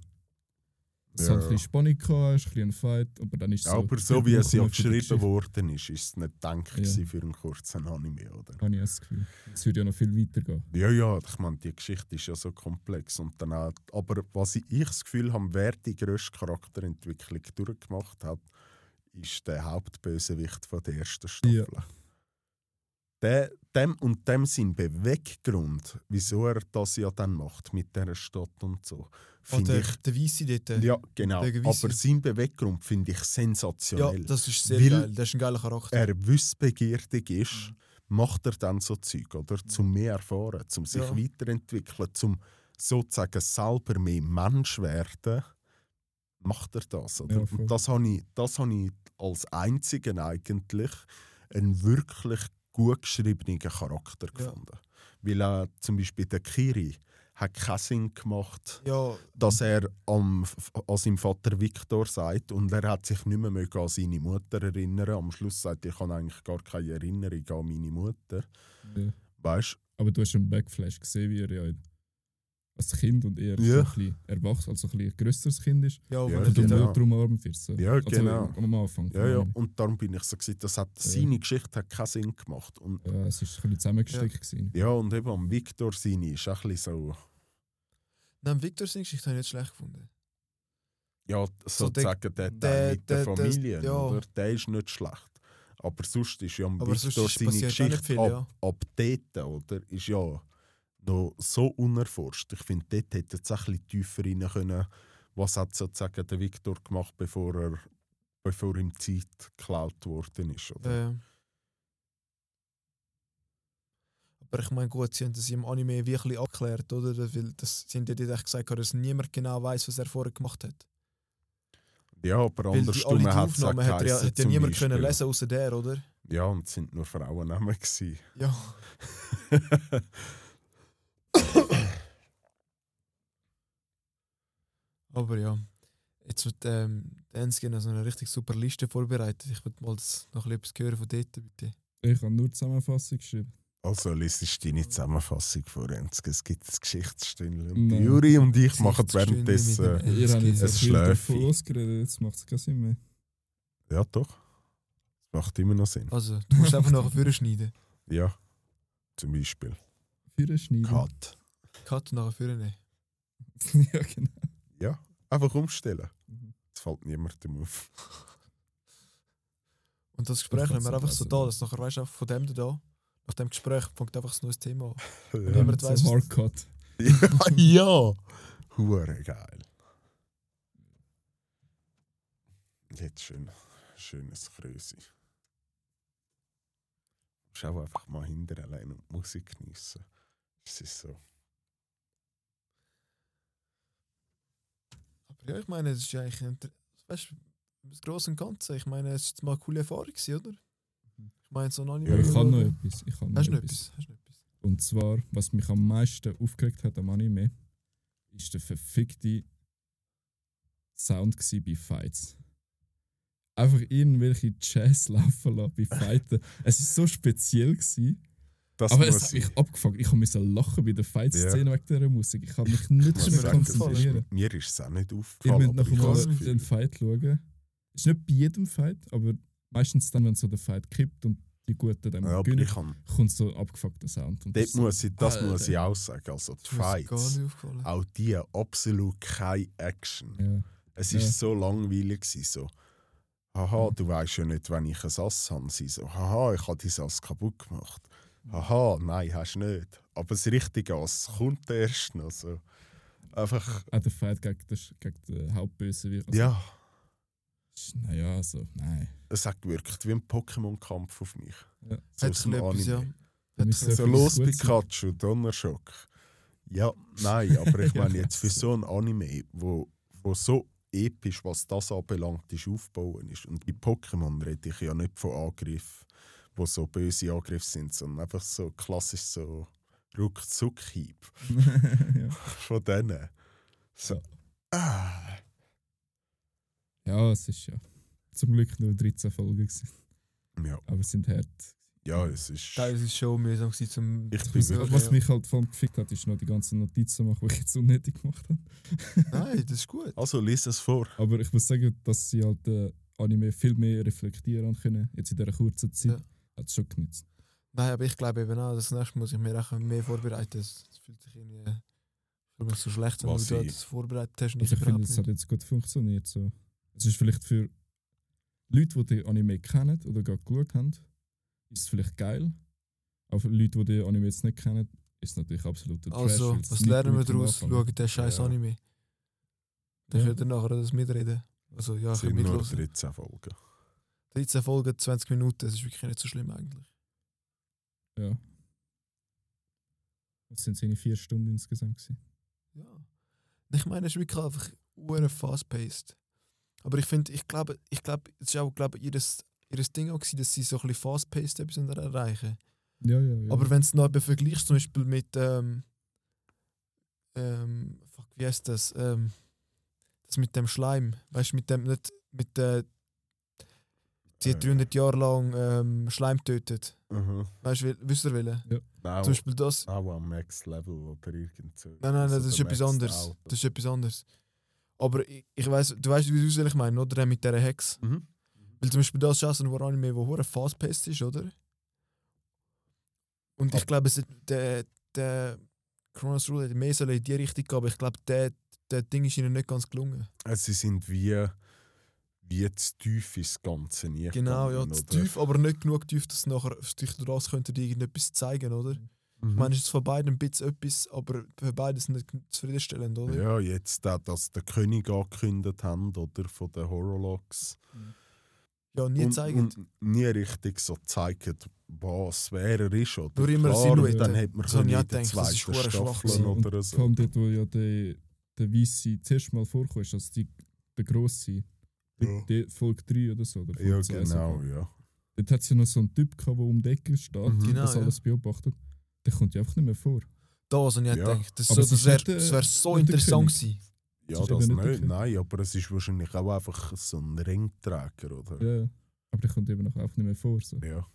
Es Ja. hat ein bisschen Spannung gehabt, ein bisschen ein Fight, aber dann ist es so. Aber so wie es ja die geschrieben worden ist, ist es nicht gedacht Ja. für einen kurzen Anime, oder? Habe ich das Gefühl. Es würde ja noch viel weitergehen. Ja, ja, ich meine, die Geschichte ist ja so komplex. Und dann auch, aber was ich, ich das Gefühl habe, wer die grösste Charakterentwicklung durchgemacht hat, ist der Hauptbösewicht von der ersten Staffel. Der, dem und dem sein Beweggrund, wieso er das ja dann macht mit dieser Stadt und so, oh, der, ich. der Weisse dort. Ja, genau. Aber sein Beweggrund finde ich ja, sensationell. das ist sehr Weil geil. Das ist ein geiler Charakter. er wissbegierig ist, Mhm. macht er dann so Zeug, oder? Zum mehr erfahren, zum sich Ja. weiterentwickeln, zum sozusagen selber mehr Mensch werden, macht er das. Oder? Ja. Und das habe ich, das habe ich als einzigen eigentlich einen wirklich gut geschriebenen Charakter Ja. gefunden. Weil äh, zum Beispiel der Kiri hat keinen Sinn gemacht, ja, dass er am, an seinem Vater Viktor sagt und er hat sich nicht mehr an seine Mutter erinnern. Am Schluss sagt er, ich habe eigentlich gar keine Erinnerung an meine Mutter. Ja. Weißt Aber du hast im Backflash gesehen, wie er ja als Kind und eher Ja. so ein bisschen erwachsen, also ein grösseres Kind ist. ja, Ja, wenn Und du genau. drum umarmt wirst. So. Ja, also genau. Am Anfang. Ja, ja. Und darum bin ich so gewesen, das hat, Ja. seine Geschichte hat keinen Sinn gemacht. Und ja, es ist ein bisschen zusammengesteckt. gewesen. ja, und eben am Viktor seine ist auch ein bisschen so, Nein, Victor seine Geschichte habe ich nicht schlecht gefunden. ja, So der- sozusagen der, der, der- mit der der- Familie, ja. oder? Der ist nicht schlecht. Aber sonst ist ja am ist- seine Geschichte viel, ab, ja. ab dort, oder? Ist ja noch so unerforscht. Ich finde, dort hätte es ein bisschen tiefer rein können. Was hat sozusagen der Viktor gemacht, bevor er bevor ihm die Zeit geklaut worden ist, oder? Äh, aber ich meine, gut, sie haben das im Anime wirklich abgeklärt, oder? Weil das, sie haben dort echt gesagt, dass niemand genau weiß, was er vorher gemacht hat. Ja, aber die, andersrum die hat es Aufnahmen hat ja, hat ja niemand können Beispiel- lesen außer der, oder? Ja, und es sind nur Frauennamen gewesen. Ja. Aber ja, jetzt wird ähm, Danskin also eine richtig super Liste vorbereitet. Ich würde mal das noch etwas hören von dort, bitte. Ich habe nur die Zusammenfassung geschrieben. Also liest deine Zusammenfassung vor uns. Es gibt ein Geschichtsstündchen. Und Nein. Juri und ich machen währenddessen... Äh, es so schläft. davon losgeredet, jetzt macht es keinen Sinn mehr. ja, doch. Das macht immer noch Sinn. Also, du musst einfach nachher vorne schneiden. Ja, zum Beispiel. Für Schneiden. Cut. Cut und nachher vorne nehmen. ja, genau. Einfach umstellen. Es fällt niemandem auf. Und das Gespräch nehmen wir einfach so da, dass nachher weißt du, von dem da, nach dem Gespräch fängt einfach ein neues Thema an. Ja, Niemand weiss, so was- Hardcut. ja. ja. Hure geil. Jetzt schön, schönes Größe. Schau einfach mal hinter allein und die Musik geniessen. Es ist so. Ja, ich meine, es ist ja eigentlich, weißt das Grosse und Ganze, ich meine, es ist mal eine coole Erfahrung oder? Ich meine, so ein Anime. Ja, Ich habe noch etwas. Ich habe noch Hast du noch etwas. etwas? Hast du noch etwas? Und zwar, was mich am meisten aufgeregt hat am Anime, ist der verfickte Sound bei Fights. einfach irgendwelche Jazz laufen lassen bei Fighten. es war so speziell. Gewesen, Das aber es hat ich. mich abgefuckt. Ich musste lachen bei der Fight-Szene wegen dieser Musik. Ich habe mich nicht mehr konzentrieren. ist, mir ist es auch nicht Ihr aufgefallen. müsst ich habe das mal den Fight schauen. Ist nicht bei jedem Fight, aber meistens dann, wenn so der Fight kippt und die Guten dann Ja, gewinnen, kommt so abgefuckter Sound. Das- muss ich, das Alter. muss ich auch sagen. Also die Das ist mir gar Fights, nicht aufgefallen. auch die absolut keine Action. ja. Es Ja. ist so langweilig gewesen, so. Haha, Ja. du weißt ja nicht, wenn ich ein Ass habe. Sie so, haha, ich habe dein Ass kaputt gemacht. Haha, nein, hast du nicht. Aber das richtige Ass kommt erst noch. So. Einfach, Auch der Fight gegen, den, gegen den Hauptbösewicht. Also, ja, Naja, also, nein. es hat gewirkt wie ein Pokémon-Kampf auf mich. Ja. So Hat ein etwas, ja. Anime. Dann Hat ist ein es So los. Pikachu, Donnerschock. Ja, nein, aber ich meine jetzt für so. so ein Anime, wo, wo so episch, was das anbelangt, ist, aufbauen ist. Und bei Pokémon rede ich ja nicht von Angriffen, wo so böse Angriffe sind, sondern einfach so klassisch so Ruckzuck-Hieb ja. von denen. So, Ja. ah, ja, es ist ja zum Glück nur 13 Folgen gewesen. ja, Aber es sind hart. ja, es ist... Teilweise es schon mühsam, gewesen, zum. Ich bin Was, wirklich- was mich halt voll gefickt hat, ist noch die ganzen Notizen machen, die ich jetzt unnötig gemacht habe. Nein, das ist gut. Also, lies es vor. Aber ich muss sagen, dass sie halt äh, Anime viel mehr reflektieren können, jetzt in dieser kurzen Zeit. Ja. Hat schon genützt. Nein, aber ich glaube eben auch, das nächste muss ich mir auch mehr vorbereiten. Es es fühlt sich irgendwie fühle mich so schlecht, wenn Was du ich- das vorbereitet hast. Also ich finde, es hat jetzt gut funktioniert. So. Es ist vielleicht für Leute, die den Anime kennen oder gerade geschaut haben, ist es vielleicht geil. Aber für Leute, die den Anime jetzt nicht kennen, ist es natürlich absolut der Trash. Also, was lernen wir gut daraus? Schauen den scheiß Ja. Anime. Dann Ja. könnt ihr nachher das mitreden. Also, ja, Es ich sind nur mitlosen. 13 Folgen. 13 Folgen, 20 Minuten, das ist wirklich nicht so schlimm eigentlich. Ja. Das sind seine vier Stunden insgesamt. Gewesen. Ja. Ich meine, es ist wirklich einfach uhr fast-paced. Aber ich finde, ich glaube, ich glaube, es ist auch, glaube ich, ihres, ihres Ding auch gewesen, dass sie so ein bisschen fast-paced etwas erreichen. Ja, ja, ja. Aber wenn es noch vergleichst, zum Beispiel mit, ähm, ähm, fuck, wie heißt das? Ähm, das mit dem Schleim, weißt du, mit dem, nicht, mit der, sie hat Äh. 300 Jahre lang ähm, Schleim tötet. Mhm. Weißt du, wisst ihr welchen? Auch, Zum Beispiel das. auch am Max Level oder irgend so. Nein, nein, Also das ist etwas anderes. Out. Das ist etwas anderes. Aber ich, ich weiß, du weißt, wie du es ich meine, oder? Der mit dieser Hex. Mhm. Weil zum Beispiel das ist so ein Anime, wo hure fast-paced ist, oder? Und ich Ab- glaube, es- der, der Chronos Rule hätte mehr sollen in die Richtung gehen, aber ich glaube, der, der Ding ist ihnen nicht ganz gelungen. Also sie sind wie, wie zu tief ins Ganze nie Genau, ja, zu oder? tief, aber nicht genug tief, dass nachher durch das könnte dir irgendetwas zeigen, oder? Mhm. Ich meine, es ist von beiden ein bisschen etwas, aber für beide ist nicht zufriedenstellend, oder? Ja, jetzt auch, dass der König angekündigt haben, oder? Von den Horrorlogs. Ja, nie und, zeigen. Und nie richtig so zeigen, was wer er ist. Oder? Nur immer Klar, Silhouette. Dann hat man Das auch in der das ist zweiten Staffel oder so. Vor allem dort, wo ja der, der Weisse zuerst mal vorkommt, also die, der Grosse. Ja. Die Folge 3 oder so. Oder Folge Ja, 2 genau, sogar. ja. Dort hat es ja noch so einen Typ gehabt, der um die Ecke steht Mhm. und Genau, das ja. alles beobachtet. Der kommt ja einfach nicht mehr vor. Das habe ich auch Ja. gedacht. Das, so, das wäre äh, das wär so interessant gewesen. Ja, das eben nicht nein, aber es ist wahrscheinlich auch einfach so ein Ringträger, oder? Ja. ja. Aber der kommt eben noch einfach nicht mehr vor. So. Ja.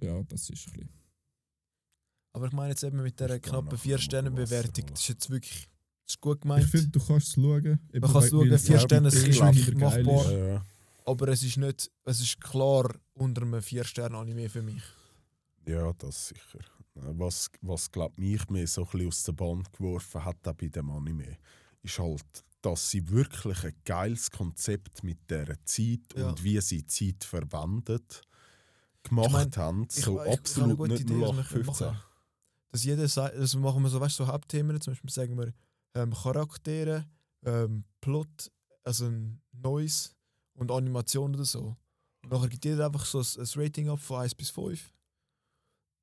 Ja, das ist ein bisschen. Aber ich meine jetzt eben mit dieser knappen nachher 4 mal Sterne Bewertung, Wasser das ist jetzt wirklich das ist gut gemeint. Ich finde, du kannst es schauen. Eben Man kann es schauen, vier es Sterne, ist wirklich machbar. Ja, ja. aber es ist nicht, es ist klar unter einem 4 Sterne Anime für mich. Ja, das sicher. Was, was glaube mich mir so ein bisschen aus der Bahn geworfen hat auch bei dem Anime, ist halt, dass sie wirklich ein geiles Konzept mit der Zeit Ja. und wie sie Zeit verwendet gemacht Ich mein, haben. Ich, So ich, ich absolut gute nicht Idee, was wir 0815. machen. Dass jeder sagt, das machen wir so, weißt, du, so Hauptthemen, zum Beispiel sagen wir ähm, Charaktere, ähm, Plot, also ein Neues und Animation oder so. Und nachher gibt jeder einfach so ein, ein Rating ab von 1 bis 5.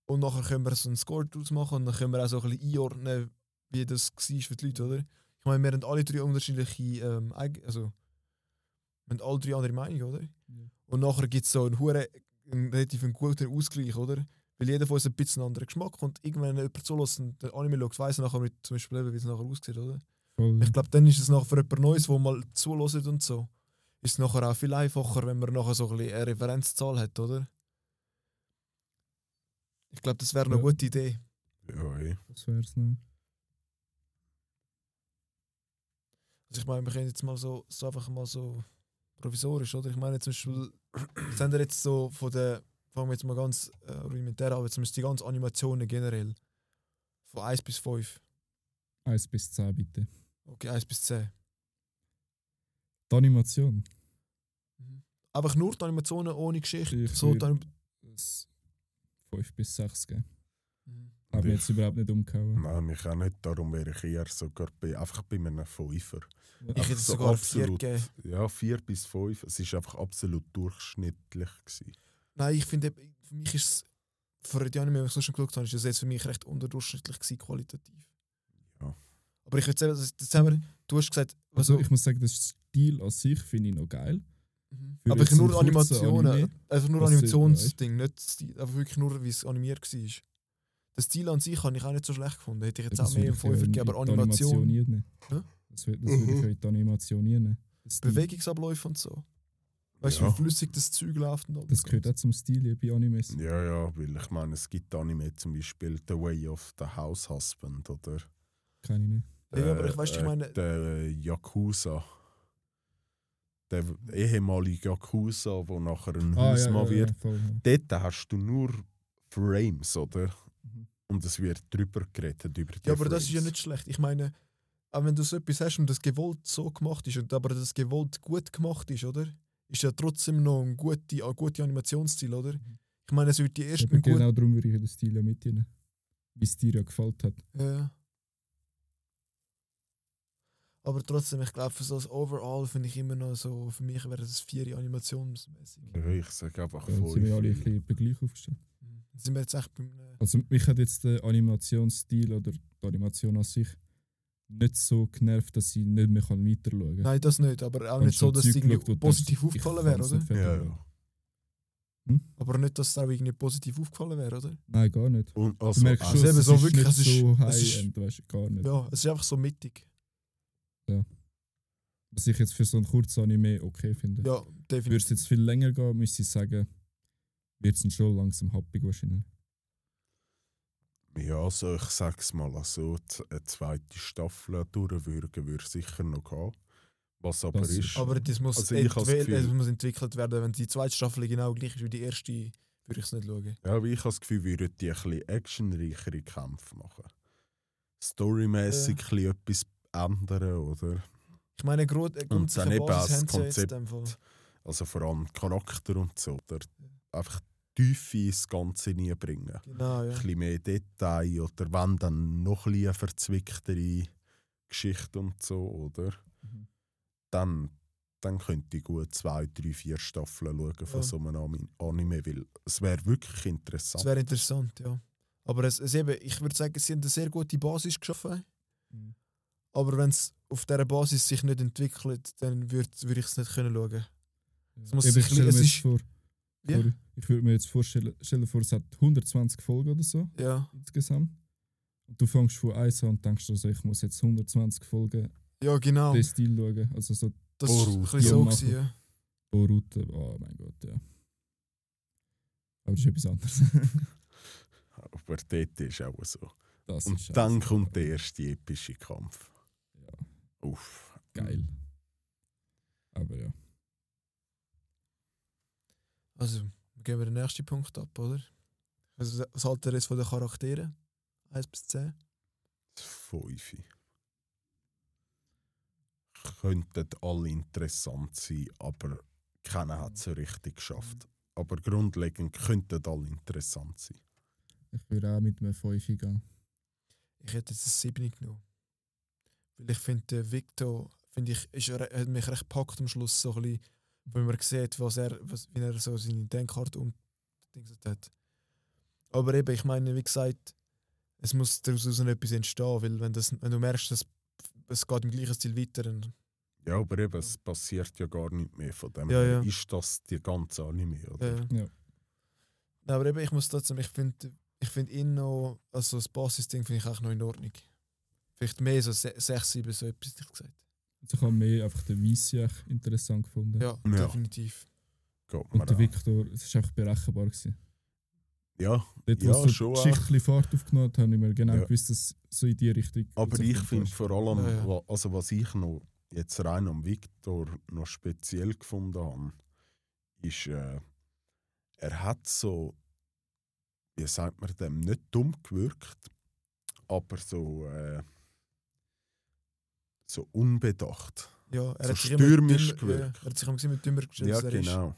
Und nachher können wir so einen Score draus machen und dann können wir auch so ein bisschen einordnen, wie das war für die Leute, oder? Ich meine, wir haben alle drei unterschiedliche, ähm, also wir haben alle drei andere Meinungen, oder? Ja. Und nachher gibt es so einen, einen relativ guten Ausgleich, oder? Weil jeder von uns ein bisschen einen anderen Geschmack und irgendwann, wenn jemand zulässt und den Anime schaut, weiss er nachher, mit, zum Beispiel, eben, wie es nachher aussieht, oder? Voll. Ich glaube, dann ist es nachher für jemand Neues, wo mal zulässt und so, ist es nachher auch viel einfacher, wenn man nachher so ein bisschen eine Referenzzahl hat, oder? Ich glaube, das wäre eine Ja. gute Idee. Ja, eh. Das wär's noch. Also ich meine, wir können jetzt mal so, so einfach mal so provisorisch, oder? Ich meine zum Beispiel, sind wir jetzt so von der, fangen wir jetzt mal ganz äh, rudimentär an, zumindest die ganzen Animationen generell. Von 1 bis 5. 1 bis 10 bitte. Okay, 1 bis 10. Die Animation. Einfach nur die Animationen ohne Geschichte. Ich so die würde- Anim- Das 5 bis 6 geben. Mhm. Mich Ich- jetzt überhaupt nicht umgehauen. Nein, mich auch nicht. Darum wäre ich eher sogar bei, einfach bei einem Fünfer. Ich hätte so sogar 4 absolut. gegeben. Ja, vier bis fünf. Es ist einfach absolut durchschnittlich. Gewesen. Nein, ich finde, eben, für mich ist es, für die Anime, die ich so schon geschaut habe, ist das jetzt für mich recht unterdurchschnittlich gewesen, qualitativ. Ja. Aber ich würde sagen, das- jetzt haben wir, du hast gesagt, Also was ich muss sagen, der Stil an sich finde ich noch geil. Mhm. Aber jetzt nur Animationen, Anime, einfach nur Animationsding, nicht das Stil, einfach wirklich nur, wie es animiert war. Der Stil an sich habe ich auch nicht so schlecht gefunden. Hätte ich jetzt Das auch mehr im würde ich ja 5 in gegeben, aber Animation Animation. Hä? Das, würde- das würde ich ja in die Animation nie nehmen. Der Stil. Bewegungsabläufe und so. Weißt du, Ja. wie flüssig das Zeug läuft und alles. Das gehört auch zum Stil bei Animes. Ja, ja, weil ich meine, es gibt Anime zum Beispiel The Way of the House Husband oder Keine nicht. Ja, aber ich weißt, ich äh, meine- der äh, Yakuza. Der ehemalige Yakuza, der nachher ein Ah, Hausmann wird. voll, ja. Dort hast du nur Frames, oder? Mhm. Und es wird drüber geredet, über die Ja, aber das ist ja Frames. nicht schlecht. Ich meine, auch wenn du so etwas hast und das gewollt so gemacht ist, und aber das gewollt gut gemacht ist, oder? Ist ja trotzdem noch ein guter ein guter Animationsstil, oder? Mhm. Ich meine, es wird die ersten gut. genau darum würde ich den Stil ja mitnehmen. Wie es dir ja gefällt hat. Ja. Aber trotzdem, ich glaube, für so das Overall finde ich immer noch so, für mich wäre das vier animationsmäßig. Ja, ich sage einfach Da sind wir alle ein bisschen bei gleich aufgestellt. Mhm. Sind wir jetzt echt beim. Also mich hat jetzt der Animationsstil oder die Animation an sich nicht so genervt, dass ich nicht mehr kann weiter schauen kann. nein, das nicht, aber auch Wenn nicht so, dass es irgendwie schaut, du positiv aufgefallen wäre, oder? Ja, ja. Aber nicht, dass es auch irgendwie positiv aufgefallen wäre, oder? Nein, gar nicht. Und Du also, merkst also, schon, eben es so ist wirklich, nicht es ist- so high-end, weißt du, gar nicht. Ja, es ist einfach so mittig. Was ich jetzt für so ein kurzes Anime okay finde. Ja, Würde es definitiv. jetzt viel länger gehen, müsste ich sagen, wird es dann schon langsam happig wahrscheinlich. Ja, also ich sag's mal, also z- eine zweite Staffel durchwürgen würde sicher noch gehen. Was aber Das ist. Aber das muss, Also ich habe das entwickeln- Gefühl- es muss entwickelt werden. Wenn die zweite Staffel genau gleich ist wie die erste, würde ich es nicht schauen. Ja, aber ich habe das Gefühl, würden die ein bisschen actionreichere Kämpfe machen. Storymäßig Ja. bisschen etwas ändern, oder? Ich meine, grund, äh, eben Basis das haben sie Konzept. in dem Fall. Also vor allem Charakter und so. Oder einfach Tiefe ins Ganze nie bringen. Genau, ja. Ein bisschen mehr Detail oder wenn dann noch ein bisschen eine verzwicktere Geschichte und so, oder? Mhm. Dann, dann könnte ich gut zwei, drei, vier Staffeln schauen von Ja. so einem Anime, weil es wäre wirklich interessant. wäre interessant, ja. Aber es, es eben, ich würde sagen, sie haben eine sehr gute Basis geschaffen. Mhm. Aber wenn es auf dieser Basis sich nicht entwickelt, dann würde würd ich es nicht können schauen. Es muss sich es mir ist- vor, Wie? sorry, ich würde mir jetzt vorstellen, stell dir vor, es hat 120 Folgen oder so Ja, insgesamt. Und du fängst von 1 an und denkst also, ich muss jetzt 120 Folgen ja genau. den Stil schauen. Also so Das war Boruto. bisschen so. Gewesen, ja. Boruto, oh mein Gott, ja. Aber das ist etwas anderes. Aber dort ist auch so. Das Und ist dann kommt der erste epische Kampf. Ja, Uff. geil. Aber ja. Also, gehen wir den nächsten Punkt ab, oder? Also, was haltet ihr jetzt von den Charakteren? 1 bis 10? Fünfe. Könnten alle interessant sein, aber keiner hat es so richtig geschafft. Aber grundlegend könnten alle interessant sein. Ich würde auch mit einem 5 gehen. Ich hätte jetzt ein 7 genommen. Weil ich finde, Victor finde ich, ist, hat mich recht gepackt am Schluss, so ein bisschen, wenn man sieht, was er, was, wie er so seine Denkkarte umdingset hat. Aber eben, ich meine, wie gesagt, es muss daraus etwas entstehen, weil wenn, das, wenn du merkst, dass es geht im gleichen Stil weiter, dann Ja, aber eben, es passiert ja gar nicht mehr von dem. Ja, her ja. Ist das die ganze Anime, oder? Ja. Nein, aber eben, ich muss trotzdem, ich finde ich find ihn noch, also das Basis-Ding finde ich auch noch in Ordnung. Vielleicht mehr so se- sechs, sieben, so etwas, ich gesagt. Ich habe mehr einfach den Weissach interessant gefunden. Ja, Ja. definitiv. Geht Und der auch. Victor, es war einfach berechenbar. Gewesen. Ja, Dort, Ja, wo es schon so auch. die Geschichte Fahrt aufgenommen habe ich mir genau Ja. gewusst, dass so in die Richtung. aber ich finde vor allem, Ja, also was ich noch jetzt rein am Victor noch speziell gefunden habe, ist, äh, er hat so, wie sagt man dem, nicht dumm gewirkt, aber so, äh, so unbedacht. Ja, er So hat sich stürmisch dümmer- ja, gewirkt. Er hat sich immer mit dümmer gestellt, Ja, genau.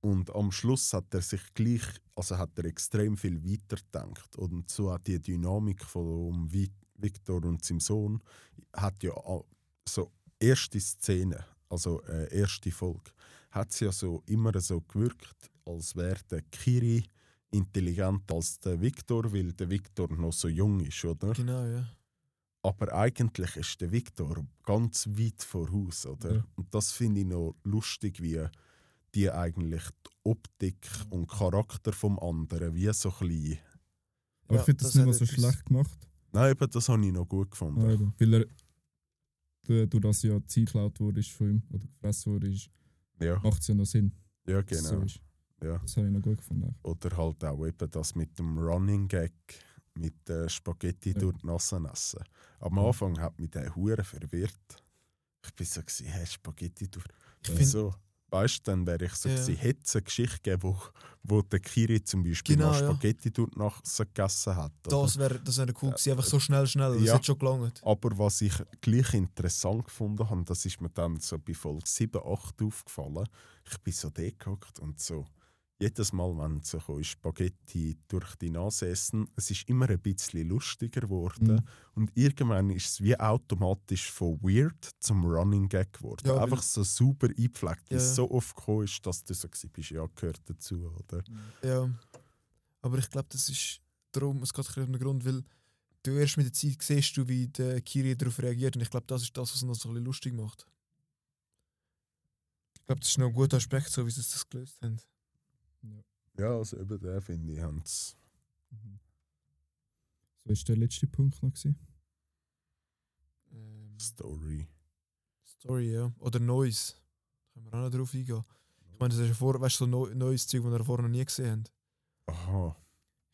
Und am Schluss hat er sich gleich, also hat er extrem viel weitergedacht. Und so hat die Dynamik von Vi- Victor und seinem Sohn hat ja so erste Szene, also äh, erste Folge, hat sie ja so immer so gewirkt, als wäre der Kiri intelligenter als der Victor, weil der Victor noch so jung ist, oder? Genau, ja. Aber eigentlich ist der Victor ganz weit voraus, oder? Ja. Und das finde ich noch lustig, wie die eigentlich die Optik und Charakter vom anderen wie so ein bisschen... Aber Ja, ich finde das, das nicht mal so schlecht gemacht. Nein, eben, das habe ich noch gut gefunden. Ah, eben. Weil er du- durch das ja die Zeit geklaut wurde ist von ihm oder gefressen wurde, Ja, macht es ja noch Sinn. ja genau. So. Ja. Das habe ich noch gut gefunden. Oder halt auch eben das mit dem Running Gag, mit der Spaghetti Ja. durch die Nase essen. Am Ja. Anfang hat mich der Hure verwirrt. Ich bin so, gewesen, hey, Spaghetti durch... Ich Ja. So, weißt du, dann wäre ich so, Ja. gewesen, hätte es eine Geschichte gegeben, wo, wo der Kiri zum Beispiel Genau, ja. Spaghetti durch die Nase gegessen hat. oder? das wäre das wär cool gewesen. Einfach so schnell, schnell. Das Ja. hat schon gelangt. Aber was ich gleich interessant gefunden habe, das ist mir dann so bei Folge 7, 8 aufgefallen. Ich bin so dort und so. Jedes Mal, wenn so kam, Spaghetti durch die Nase essen, es ist immer ein bisschen lustiger geworden. Mhm. Und irgendwann ist es wie automatisch von weird zum Running Gag geworden. Ja, Einfach so super eingepflegt, wie Ja. es so oft gekommen ist, dass du so bist, ja, gehört dazu, oder? Ja. Aber ich glaube, das ist darum, es geht um den Grund, weil du erst mit der Zeit siehst, du, wie der Kiri darauf reagiert. Und ich glaube, das ist das, was noch so ein bisschen lustig macht. Ich glaube, das ist noch ein guter Aspekt, so wie sie das gelöst haben. Ja, also eben der finde ich, haben sie Mhm. So ist der letzte Punkt noch. Gewesen. Ähm, Story. Story, ja. Oder Noise. Da können wir auch noch drauf eingehen. Ich meine, das ist ja vor, weißt, du, so neu- neues Zeug, das wir vorher noch nie gesehen haben. Aha,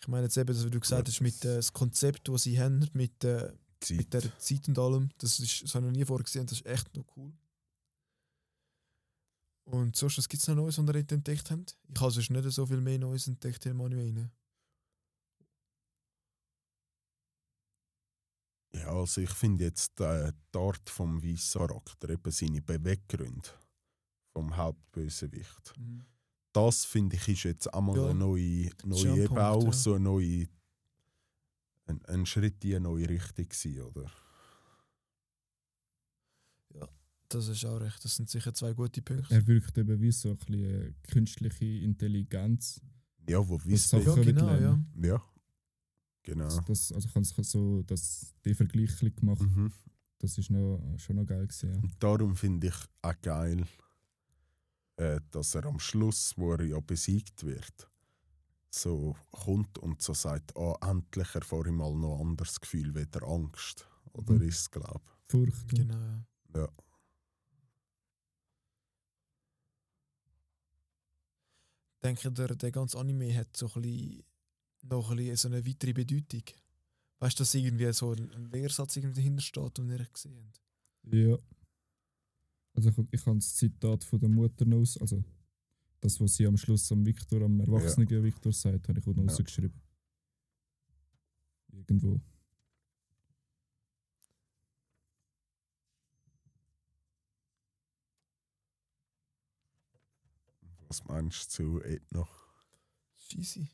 Ich meine jetzt eben, das, wie du gesagt hast, mit äh, das Konzept, das sie haben, mit, äh, mit Zeit. der Zeit und allem, das, ist, das habe ich noch nie vorher gesehen, das ist echt noch cool. Und sonst, was gibt es noch Neues, was dort entdeckt haben? Ich habe sonst nicht so viel mehr Neues entdeckt im Anime. Ja, also ich finde jetzt äh, die Art vom Charakter, eben seine Beweggründe vom Hauptbösewicht. Das finde ich ist jetzt einmal Ja, eine neue, neue ein eben auch ja. so eine neue, ein, ein Schritt in eine neue Richtung gewesen, oder? Das ist auch recht. Das sind sicher zwei gute Punkte. Er wirkt eben wie so ein bisschen äh, künstliche Intelligenz. Ja, wo Das wissen ja, genau, ja. lernen. Ja, genau. Das, also ich habe so das, den Vergleich gemacht. Mhm. Das ist noch, schon noch geil gewesen, ja. Und darum finde ich auch geil, äh, dass er am Schluss, wo er ja besiegt wird, so kommt und so sagt, ah, endlich erfahre ich mal noch ein anderes Gefühl, weder Angst. Oder Mhm. ist es, glaube Furcht. ja. Genau, ja. ich. Ja. Denke der, der ganze Anime hat so ein bisschen, noch ein bisschen so eine weitere Bedeutung. Weißt du, dass irgendwie so ein Lehrsatz irgendwie dahinter steht, den ihr gesehen habt? Ja. Also ich, ich habe das Zitat von der Mutter noch aus, also das, was sie am Schluss am Victor, am erwachsenen Victor sagt, habe ich auch noch Ja. rausgeschrieben. Irgendwo. Was meinst du zu Ethno? Scheisse.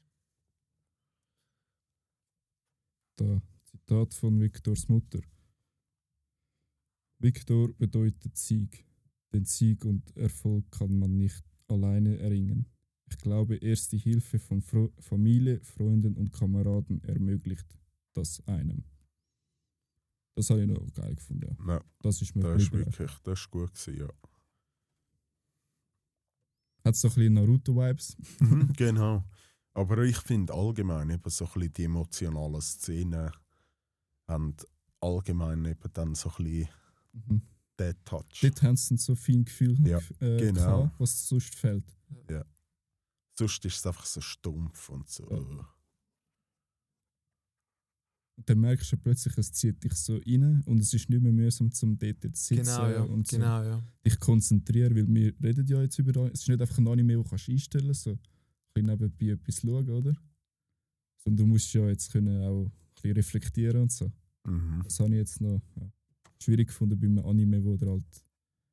Da, Zitat von Victors Mutter. Victor bedeutet Sieg. Den Sieg und Erfolg kann man nicht alleine erringen. Ich glaube, erst die Hilfe von Fro Familie, Freunden und Kameraden ermöglicht das einem. Das habe ich noch geil gefunden. Ja. Ja, Das ist mir das ist wirklich das ist gut gewesen, ja. Hat so ein bisschen Naruto-Vibes. Mhm, genau. Aber ich finde allgemein eben so ein bisschen die emotionalen Szenen haben allgemein eben dann so ein bisschen Mhm. der Touch. Dort haben sie so fein Gefühl Ja, äh, genau. gehabt, was sonst fehlt. Sonst ist es einfach so stumpf und so. Ja. Dann merkst du plötzlich, es zieht dich so rein und es ist nicht mehr mühsam, zum dort jetzt zu sitzen Genau, ja. und so Genau, ja. dich konzentrieren, weil wir reden ja jetzt über es ist nicht einfach ein Anime, wo du kannst einstellen kannst, so ein bisschen nebenbei etwas schauen, oder? Sondern du musst ja jetzt können auch ein bisschen reflektieren und so. Mhm. Das habe ich jetzt noch ja, schwierig gefunden bei einem Anime, wo der halt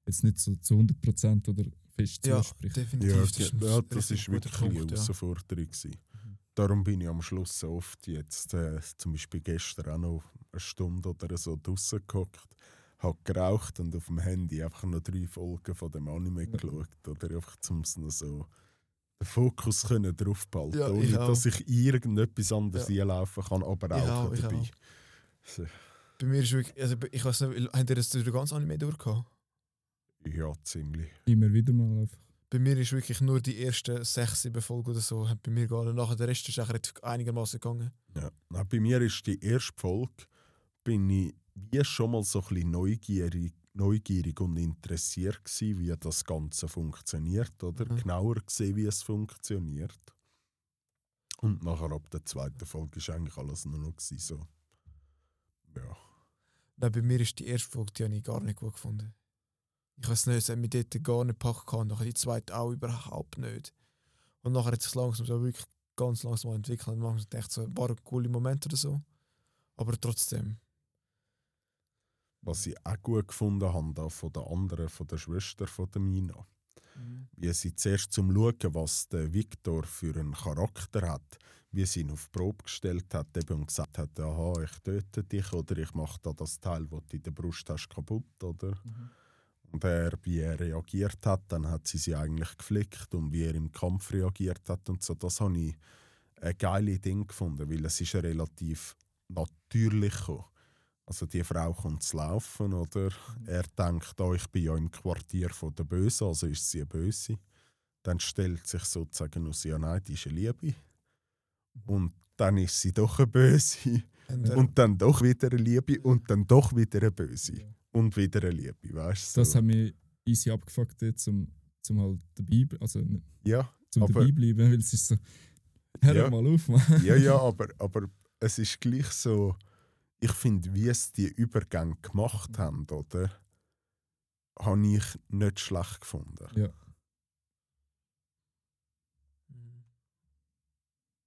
jetzt nicht so zu 100% oder fest Ja, zuspricht. definitiv. Ja, das das, ja, das ist wirklich eine Punkt, ja. Herausforderung. gewesen. Darum bin ich am Schluss so oft jetzt, äh, zum Beispiel gestern auch noch eine Stunde oder so draußen gehockt, habe geraucht und auf dem Handy einfach noch drei Folgen von dem Anime Ja. geschaut. Oder einfach zum so so den Fokus können drauf behalten, Ja, ohne dass ich irgendetwas anderes Ja. einlaufen kann, aber auch dabei. auch. So, Bei mir ist wirklich, also ich weiß nicht, habt ihr das durch den ganzen Anime durchgehabt? ja, ziemlich. Immer wieder mal einfach. Bei mir ist wirklich nur die ersten sechs, sieben Folgen oder so, hat bei mir gegangen. Nachher der Rest ist eigentlich einigermaßen gegangen. Ja. Nein, bei mir ist die erste Folge, bin ich wie schon mal so ein bisschen neugierig, neugierig und interessiert gewesen, wie das Ganze funktioniert, oder? Mhm. Genauer gesehen, wie es funktioniert. Und nachher ab der zweiten Folge ist eigentlich alles nur noch gewesen, so. Ja. Nein, bei mir ist die erste Folge, die habe ich gar nicht gut gefunden. Ich weiß nicht, es hat mich dort gar nicht gepackt und nachher die zweite auch überhaupt nicht. Und nachher hat es sich langsam so wirklich ganz langsam entwickelt und manchmal dachte ich so, war ein cooler Moment oder so. Aber trotzdem. Was ich auch gut gefunden habe, da von der anderen, von der Schwester von der Mina. wie sie zuerst zum Schauen, was der Viktor für einen Charakter hat, wie sie ihn auf die Probe gestellt hat eben und gesagt hat, aha, ich töte dich oder ich mache da das Teil, das du in der Brust hast, kaputt, oder? Mhm. Und er, wie er reagiert hat, dann hat sie sie eigentlich geflickt und wie er im Kampf reagiert hat und so, das habe ich ein geiles Ding gefunden, weil es ist ja relativ natürlich gekommen. Also die Frau kommt zu laufen, oder? Er denkt, oh, ich bin ja im Quartier von der Böse, also ist sie eine Böse. Dann stellt sich sozusagen aus, ja nein, die ist eine Liebe. Und dann ist sie doch eine Böse. Und, Und dann doch wieder eine Liebe und dann doch wieder eine Böse. Und wieder eine Liebe, weißt du? Das So. hat mich easy abgefuckt, dort, zum, zum halt dabei, also nicht- Ja, zum Aber- dabei bleiben, weil es ist so, hör Ja. mal auf, Mann. ja, ja, aber, aber es ist gleich so, ich finde, wie es die Übergänge gemacht haben, oder? Habe ich nicht schlecht gefunden. Ja.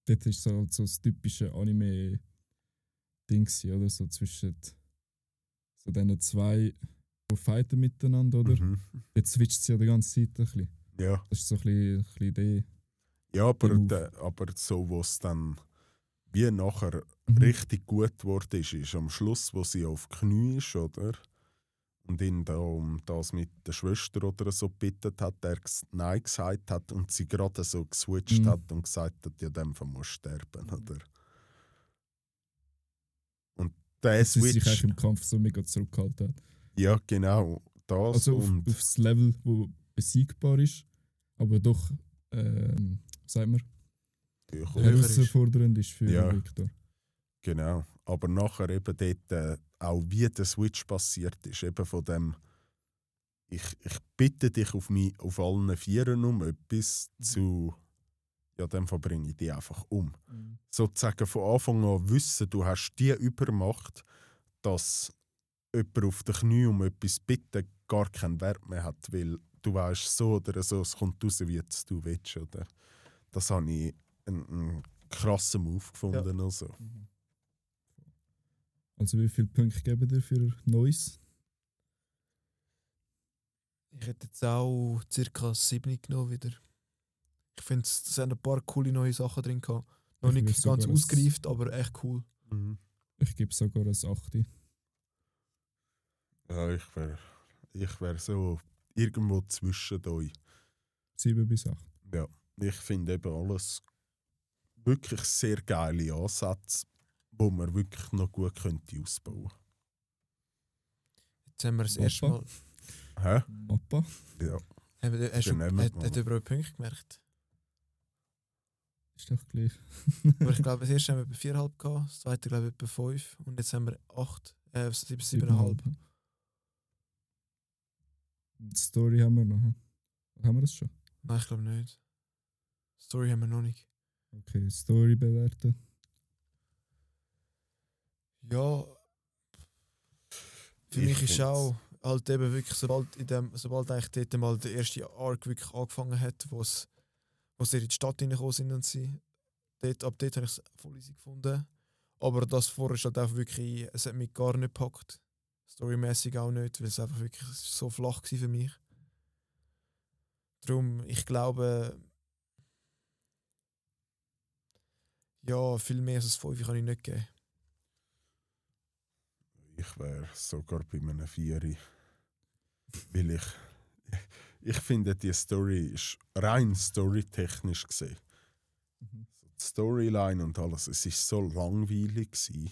Dort ist so halt so das typische Anime-Ding, oder? So zwischen so diesen zwei, die fighten miteinander, oder? Mhm. Jetzt switcht sie ja die ganze Zeit ein bisschen. Ja. Das ist so ein bisschen, ein bisschen die. Ja, aber, Der der, aber so, wo es dann wie nachher Mhm. richtig gut geworden ist, ist am Schluss, wo sie auf Knie ist, oder? Und ihn da um das mit der Schwester oder so bittet hat, er ges- Nein gesagt hat und sie gerade so geswitcht Mhm. hat und gesagt hat, ja, dem muss sterben, oder? Der Dass sie sich Switch, eigentlich im Kampf so mega zurückgehalten hat. ja genau, das Also auf, und aufs Level, wo besiegbar ist, aber doch, ähm, sag mal, Ja, Höher ist. herausfordernd ist für Ja. Victor. Genau. Aber nachher eben dort äh, auch wie der Switch passiert ist, eben von dem ich, ich bitte dich auf, mich, auf allen Vieren um etwas zu ja, dann verbringe ich die einfach um. Sozusagen von Anfang an wissen, du hast die Übermacht, dass jemand auf den Knie um etwas bitten gar keinen Wert mehr hat, weil du weißt so oder so, es kommt raus, wie es du willst. Oder? Das habe ich einen, einen krassen Move gefunden. Also. Also wie viele Punkte geben dir für Neues? Ich hätte jetzt auch circa 7 genommen wieder. Ich finde, es sind ein paar coole neue Sachen drin gehabt. Noch Ich nicht ganz ausgereift, aber echt cool. Mhm. Ich gebe sogar ein 8. Ja, ich wäre ich wär so irgendwo zwischen euch. 7 bis 8. Ja, ich finde eben alles wirklich sehr geile Ansätze, wo man wirklich noch gut könnte ausbauen Jetzt haben wir das Papa? erste Mal. Hä? Mappa? Ja. Haben wir, hast du, hat, mal. hat jemand Punkte gemerkt? Ist doch gleich. Aber ich glaube, das erste haben wir bei 4,5 gehabt, das zweite glaube ich bei 5 und jetzt haben wir 8. Äh, sieben, siebeneinhalb. Die Story haben wir noch. Haben wir das schon? Nein, ich glaube nicht. Story haben wir noch nicht. Okay, Story bewerten. Ja. Für Ich mich ist auch halt eben wirklich, sobald, in dem, sobald eigentlich dort mal der erste Arc wirklich angefangen hat, wo es wo sie in die Stadt reingekommen sind und sie, dort, ab dort habe ich es voll easy gefunden. Aber das vorher ist halt auch wirklich, es hat mich gar nicht gepackt. Storymäßig auch nicht, weil es einfach wirklich so flach war für mich. Darum, ich glaube, ja, viel mehr als ein 5 kann ich nicht geben. Ich wäre sogar bei einem Vieri. Weil ich. Ich finde, die Story ist rein storytechnisch gesehen. Mhm. Die Storyline und alles, es ist so langweilig. Gewesen.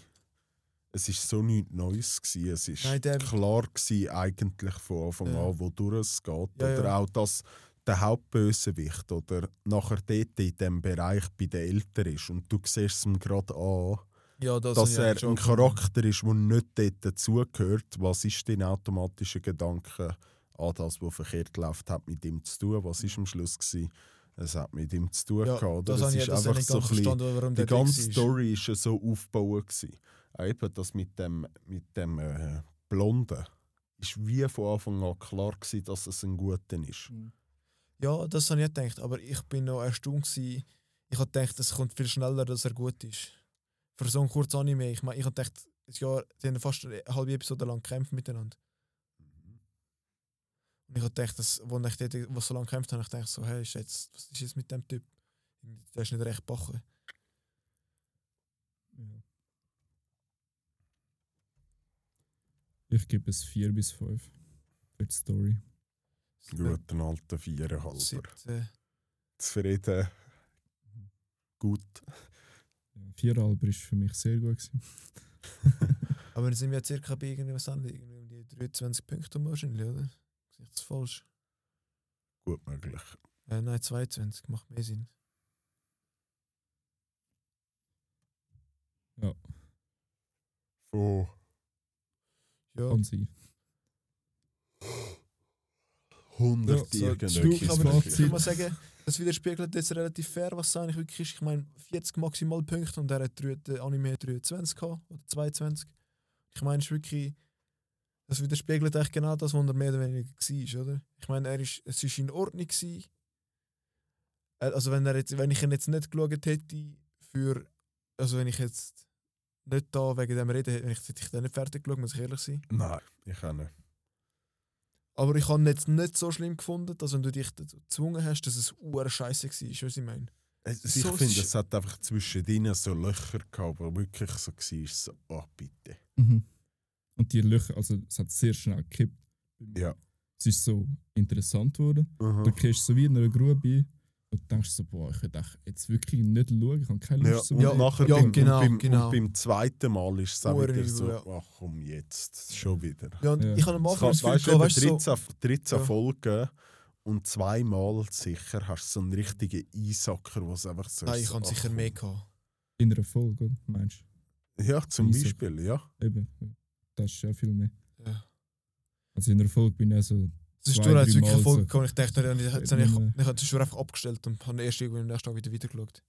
Es ist so nichts Neues. Gewesen. Es ist Nein, der- klar gewesen, eigentlich von Anfang Ja. an, wodurch es geht. Ja, oder ja. auch, dass der Hauptbösewicht oder nachher dort in dem Bereich bei den Eltern ist und du siehst es ihm gerade an, Ja, das dass er ein. Charakter ist, der nicht dort dazugehört. Was ist dein automatischer Gedanke an das, was verkehrt läuft, hat mit ihm zu tun? Was war am Schluss? Gewesen? Es hat mit ihm zu tun Ja, gehabt. Oder? das Es ist das einfach so ein bisschen, die ganze war. Story ja so aufgebaut. Gewesen. Auch eben das mit dem, mit dem äh, Blonden ist wie von Anfang an klar gewesen, dass es ein Guter ist. Ja, das habe ich auch gedacht, aber ich bin noch erstaunt. Gewesen. Ich habe gedacht, es kommt viel schneller, dass er gut ist. Für so ein kurzes Anime. Ich meine, ich habe gedacht, Jahr, die haben fast eine halbe Episode lang gekämpft miteinander. Und ich habe gedacht, dass, wo ich dort, wo so lange gekämpft habe, ich gedacht so, hey, ist jetzt, was ist jetzt mit dem Typ? Der ist nicht recht bachen. Ja. Ich gebe es 4 bis 5 für die Story. Guten alten Viereinhalber. Siebte. Zufrieden. Gut. Ja, 4,5 ist für mich sehr gut. Gewesen. Aber dann sind wir circa bei irgendwie, was haben wir, irgendwie um die 23 Punkte wahrscheinlich, oder? Das falsch? Gut möglich. Äh, nein, 22, macht mehr Sinn. Von Ja, Kann sein. 100 Ja, so, Fazit. ich kann mal sagen, das widerspiegelt jetzt relativ fair, was es eigentlich wirklich ist. Ich meine, 40 maximal Punkte und er hat drei- der Anime hat 23 gehabt, oder 22. Ich meine, es ist wirklich, das widerspiegelt eigentlich genau das, was er mehr oder weniger war, oder? Ich meine, er ist, es ist in Ordnung gewesen. Äh, Also wenn, er jetzt, wenn ich ihn jetzt nicht geschaut hätte für, also wenn ich jetzt nicht da wegen dem reden hätte, wenn ich, hätte ich den nicht fertig geschaut, muss ich ehrlich sein. Nein, ich auch nicht. Aber ich habe jetzt nicht so schlimm gefunden, dass wenn du dich dazu gezwungen hast, dass es uhr scheiße war. Was ich meine? Es, So, ich es finde, es hat einfach zwischendrin so Löcher gehabt, wo wirklich so war, so, oh bitte. Mhm. Und die Löcher, also es hat sehr schnell gekippt. Ja. Es ist so interessant geworden. Mhm. Du gehst so wie in einer Grube ein und denkst so, boah, ich echt jetzt wirklich nicht schauen, ich habe keine Ja, Lust und zu Ja, nachher ja, beim, genau, und beim, genau. Und beim zweiten Mal ist es auch wieder so, ja. ach komm jetzt, schon wieder. Ja, und Ja. ich habe am Es Anfang kann- das Gefühl, Weißt du, gehabt, eben weißt du, so, 13, 13 Ja. Folgen und zweimal sicher hast du so einen richtigen Einsacker, es einfach so nein, ist, ich habe sicher mehr gehabt. In einer Folge, oder? Meinst Ja, zum Einsacker. Beispiel, ja. du? Eben. Ja. Das ist ja viel mehr. Ja. Also in einer Folge bin ich auch so, Es ist durch, als wirklich eine Folge so. gekommen. Ich dachte, ich, habe es schon einfach abgestellt und habe erst irgendwie am nächsten Tag wieder weitergeschaut.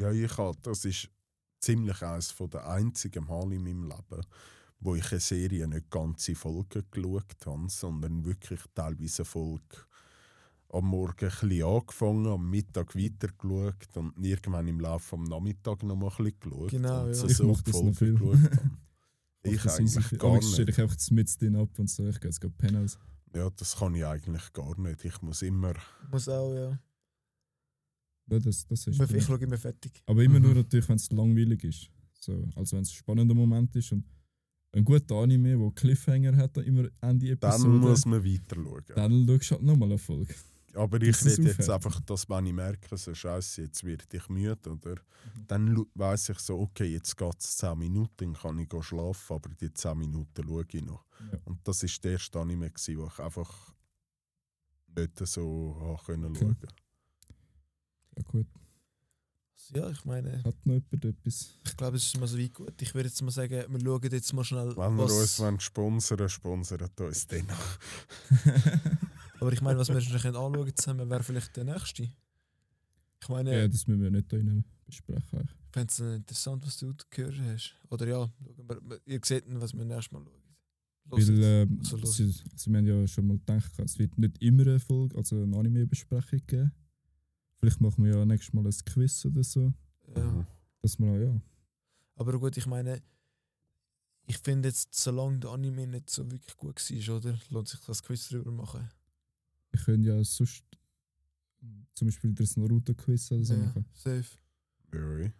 Ja, ich habe, das ist ziemlich eines der einzigen Mal in meinem Leben, wo ich eine Serie nicht ganze Folgen geschaut habe, sondern wirklich teilweise eine Folge am Morgen ein bisschen angefangen, am Mittag weitergeschaut und irgendwann im Laufe am Nachmittag noch mal ein bisschen geschaut. Genau, und ja. so, Ich so mach die das noch viel. Ich das eigentlich gar nicht. ich einfach mit drin ab und so, ich gehe jetzt gerade pennen. Ja, das kann ich eigentlich gar nicht. Ich muss immer... Ich muss auch, ja. Ja, das, das ist Ich schaue immer fertig. Aber immer Mhm. nur natürlich, wenn es langweilig ist. So, also wenn es ein spannender Moment ist und ein guter Anime, wo Cliffhanger hat, immer Ende Dann Episode, muss man weiter schauen. dann schaust du halt nochmal eine Folge. Aber ich rede jetzt aufhört. einfach, dass wenn ich merke, so scheiße, jetzt werde ich müde, oder? Mhm. Dann weiß ich so, okay, jetzt geht es 10 Minuten, dann kann ich go schlafen, aber die 10 Minuten schaue ich noch. Ja. Und das war der erste Anime, gewesen, wo ich einfach nicht so habe können Okay. schauen Ja gut. Ja, ich meine, Hat noch jemand etwas? ich glaube, es ist mal so weit gut. Ich würde jetzt mal sagen, wir schauen jetzt mal schnell, Wenn wir uns sponsern sponsert uns den. Aber ich meine, was wir schon können anschauen zusammen, wäre vielleicht der nächste. Ich meine, Ja, das müssen wir nicht hier besprechen. ich fände es interessant, was du gehört hast. Oder ja, schauen wir, ihr seht, was wir nächstes Mal schauen. Los Weil, ähm, Also los. sie, also wir haben ja schon mal gedacht, es wird nicht immer eine Folge, also eine Anime-Besprechung geben. Vielleicht machen wir ja nächstes Mal ein Quiz oder so. ja. Dass wir auch, ja. Aber gut, ich meine, ich finde jetzt, solange der Anime nicht so wirklich gut war, oder? Lohnt sich das Quiz drüber machen. Wir können ja sonst zum Beispiel das Naruto-Quiz oder so ja, machen. safe. Ja.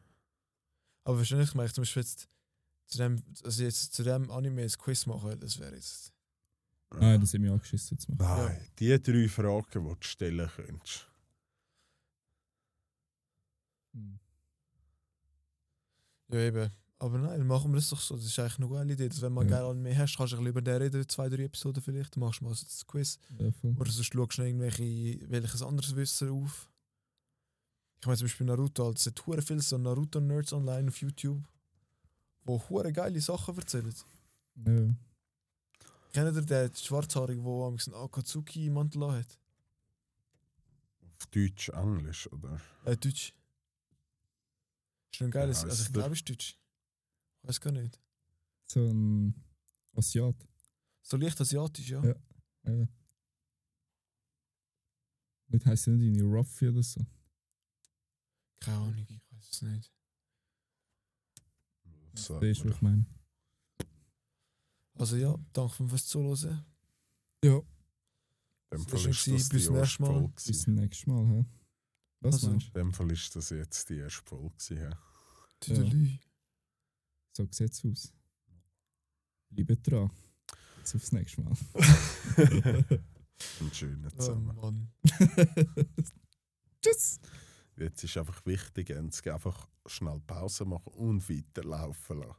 Aber wahrscheinlich mache ich zum Beispiel jetzt zu dem, also jetzt zu dem Anime ein Quiz machen, das wäre jetzt. Nein, das haben wir angeschissen zu machen. Nein, die drei Fragen, die du stellen könntest. Hm. Ja, eben. Aber nein, machen wir das doch so. Das ist eigentlich eine geile Idee. Dass wenn man Ja. geil Anime hast, kannst du ein bisschen über den reden, zwei, drei Episoden vielleicht. Dann machst du mal so das Quiz. Ja. Oder sonst schaust du noch irgendwelche, welches anderes Wissen auf. Ich meine zum Beispiel Naruto, also es hat hure viele so Naruto-Nerds online auf YouTube, die hure geile Sachen erzählen. Ja. Kennt ihr den Schwarzhaarigen, der am einen Akatsuki-Mantel hat? Auf Deutsch, Englisch, oder? Äh, Deutsch. Ist ein geiles, Wie also ich glaube, es ist Deutsch. Weiß gar nicht. So ein Asiat. So leicht asiatisch, ja. Ja. Ja. Nicht heisst er nicht irgendwie Ruffy oder so. Keine Ahnung, ich weiß es nicht. So, Das ist, was ich meine. Also ja, danke fürs Zuhören. Ja. In dem Das Fall ist das bis die erste Mal. Folge. Bis zum nächsten Mal. Hä? Was Also- meinst In dem Fall ist das jetzt die erste Folge. gewesen, Ja. So sieht es aus. Bleibt dran. Bis aufs nächste Mal. Einen schönen Oh zusammen. Mann. Tschüss. Jetzt ist einfach wichtig, jetzt einfach schnell Pause machen und weiterlaufen lassen.